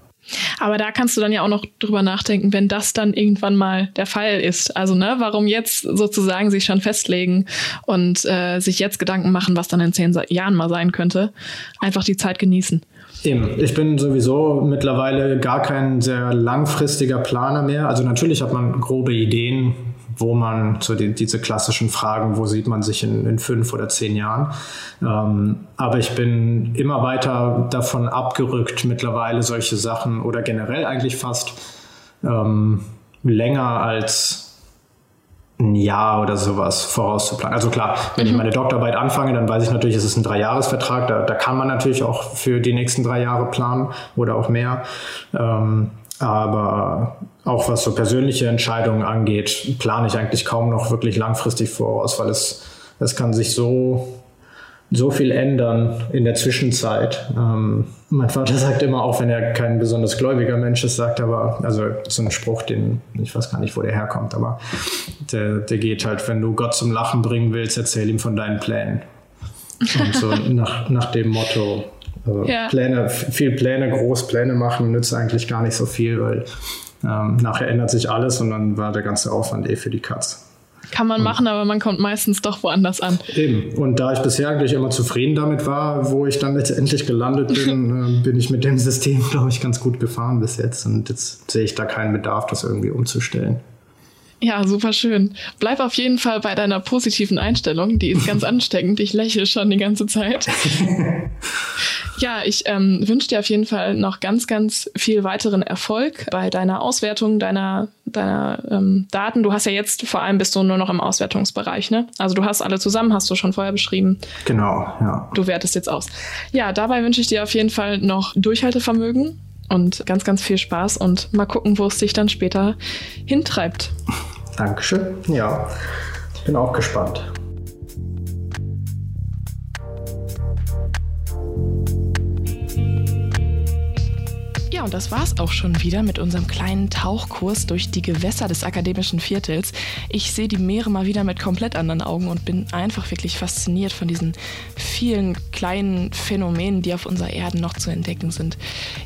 Aber da kannst du dann ja auch noch drüber nachdenken, wenn das dann irgendwann mal der Fall ist. Also, ne, warum jetzt sozusagen sich schon festlegen und äh, sich jetzt Gedanken machen, was dann in zehn Jahren mal sein könnte. Einfach die Zeit genießen. Eben. Ich bin sowieso mittlerweile gar kein sehr langfristiger Planer mehr. Also natürlich hat man grobe Ideen, wo man so die, diese klassischen Fragen, wo sieht man sich in, in fünf oder zehn Jahren. Ähm, aber ich bin immer weiter davon abgerückt, mittlerweile solche Sachen oder generell eigentlich fast ähm, länger als ein Jahr oder sowas vorauszuplanen. Also klar, wenn ich mhm. meine Doktorarbeit anfange, dann weiß ich natürlich, es ist ein Dreijahresvertrag. Da, da kann man natürlich auch für die nächsten drei Jahre planen oder auch mehr. Ähm, aber auch was so persönliche Entscheidungen angeht, plane ich eigentlich kaum noch wirklich langfristig voraus, weil es, es kann sich so, so viel ändern in der Zwischenzeit. Ähm, mein Vater sagt immer, auch wenn er kein besonders gläubiger Mensch ist, sagt aber, also so ein Spruch, den ich weiß gar nicht, wo der herkommt, aber der, der geht halt, wenn du Gott zum Lachen bringen willst, erzähl ihm von deinen Plänen. Und so nach, nach dem Motto, also ja. Pläne, viel Pläne, Großpläne machen nützt eigentlich gar nicht so viel, weil ähm, nachher ändert sich alles und dann war der ganze Aufwand eh für die Katz. Kann man machen, aber man kommt meistens doch woanders an. Eben. Und da ich bisher eigentlich immer zufrieden damit war, wo ich dann letztendlich gelandet bin, äh, bin ich mit dem System, glaube ich, ganz gut gefahren bis jetzt. Und jetzt sehe ich da keinen Bedarf, das irgendwie umzustellen. Ja, super schön. Bleib auf jeden Fall bei deiner positiven Einstellung. Die ist ganz ansteckend. Ich lächle schon die ganze Zeit. ja, ich ähm, wünsche dir auf jeden Fall noch ganz, ganz viel weiteren Erfolg bei deiner Auswertung deiner, deiner ähm, Daten. Du hast ja jetzt vor allem bist du nur noch im Auswertungsbereich, ne? Also du hast alle zusammen, hast du schon vorher beschrieben. Genau, ja. Du wertest jetzt aus. Ja, dabei wünsche ich dir auf jeden Fall noch Durchhaltevermögen und ganz, ganz viel Spaß und mal gucken, wo es dich dann später hintreibt. Dankeschön. Ja, ich bin auch gespannt. Und das war's auch schon wieder mit unserem kleinen Tauchkurs durch die Gewässer des akademischen Viertels. Ich sehe die Meere mal wieder mit komplett anderen Augen und bin einfach wirklich fasziniert von diesen vielen kleinen Phänomenen, die auf unserer Erde noch zu entdecken sind.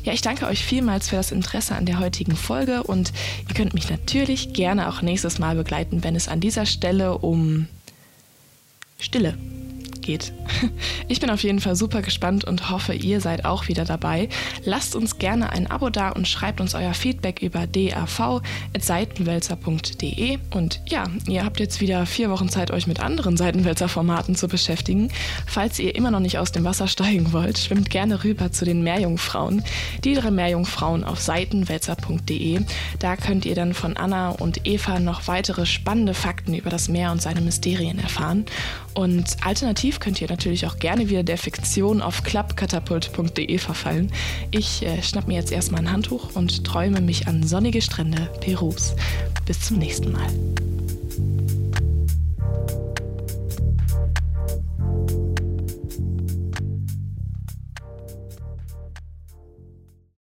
Ja, ich danke euch vielmals für das Interesse an der heutigen Folge und ihr könnt mich natürlich gerne auch nächstes Mal begleiten, wenn es an dieser Stelle um Stille geht. Ich bin auf jeden Fall super gespannt und hoffe, ihr seid auch wieder dabei. Lasst uns gerne ein Abo da und schreibt uns euer Feedback über dav.seitenwälzer.de. Und ja, ihr habt jetzt wieder vier Wochen Zeit, euch mit anderen Seitenwälzer-Formaten zu beschäftigen. Falls ihr immer noch nicht aus dem Wasser steigen wollt, schwimmt gerne rüber zu den Meerjungfrauen. Die drei Meerjungfrauen auf seitenwälzer.de. Da könnt ihr dann von Anna und Eva noch weitere spannende Fakten über das Meer und seine Mysterien erfahren. Und alternativ könnt ihr natürlich auch gerne wieder der Fiktion auf klappkatapult.de verfallen. Ich äh, schnapp mir jetzt erstmal ein Handtuch und träume mich an sonnige Strände Perus. Bis zum nächsten Mal.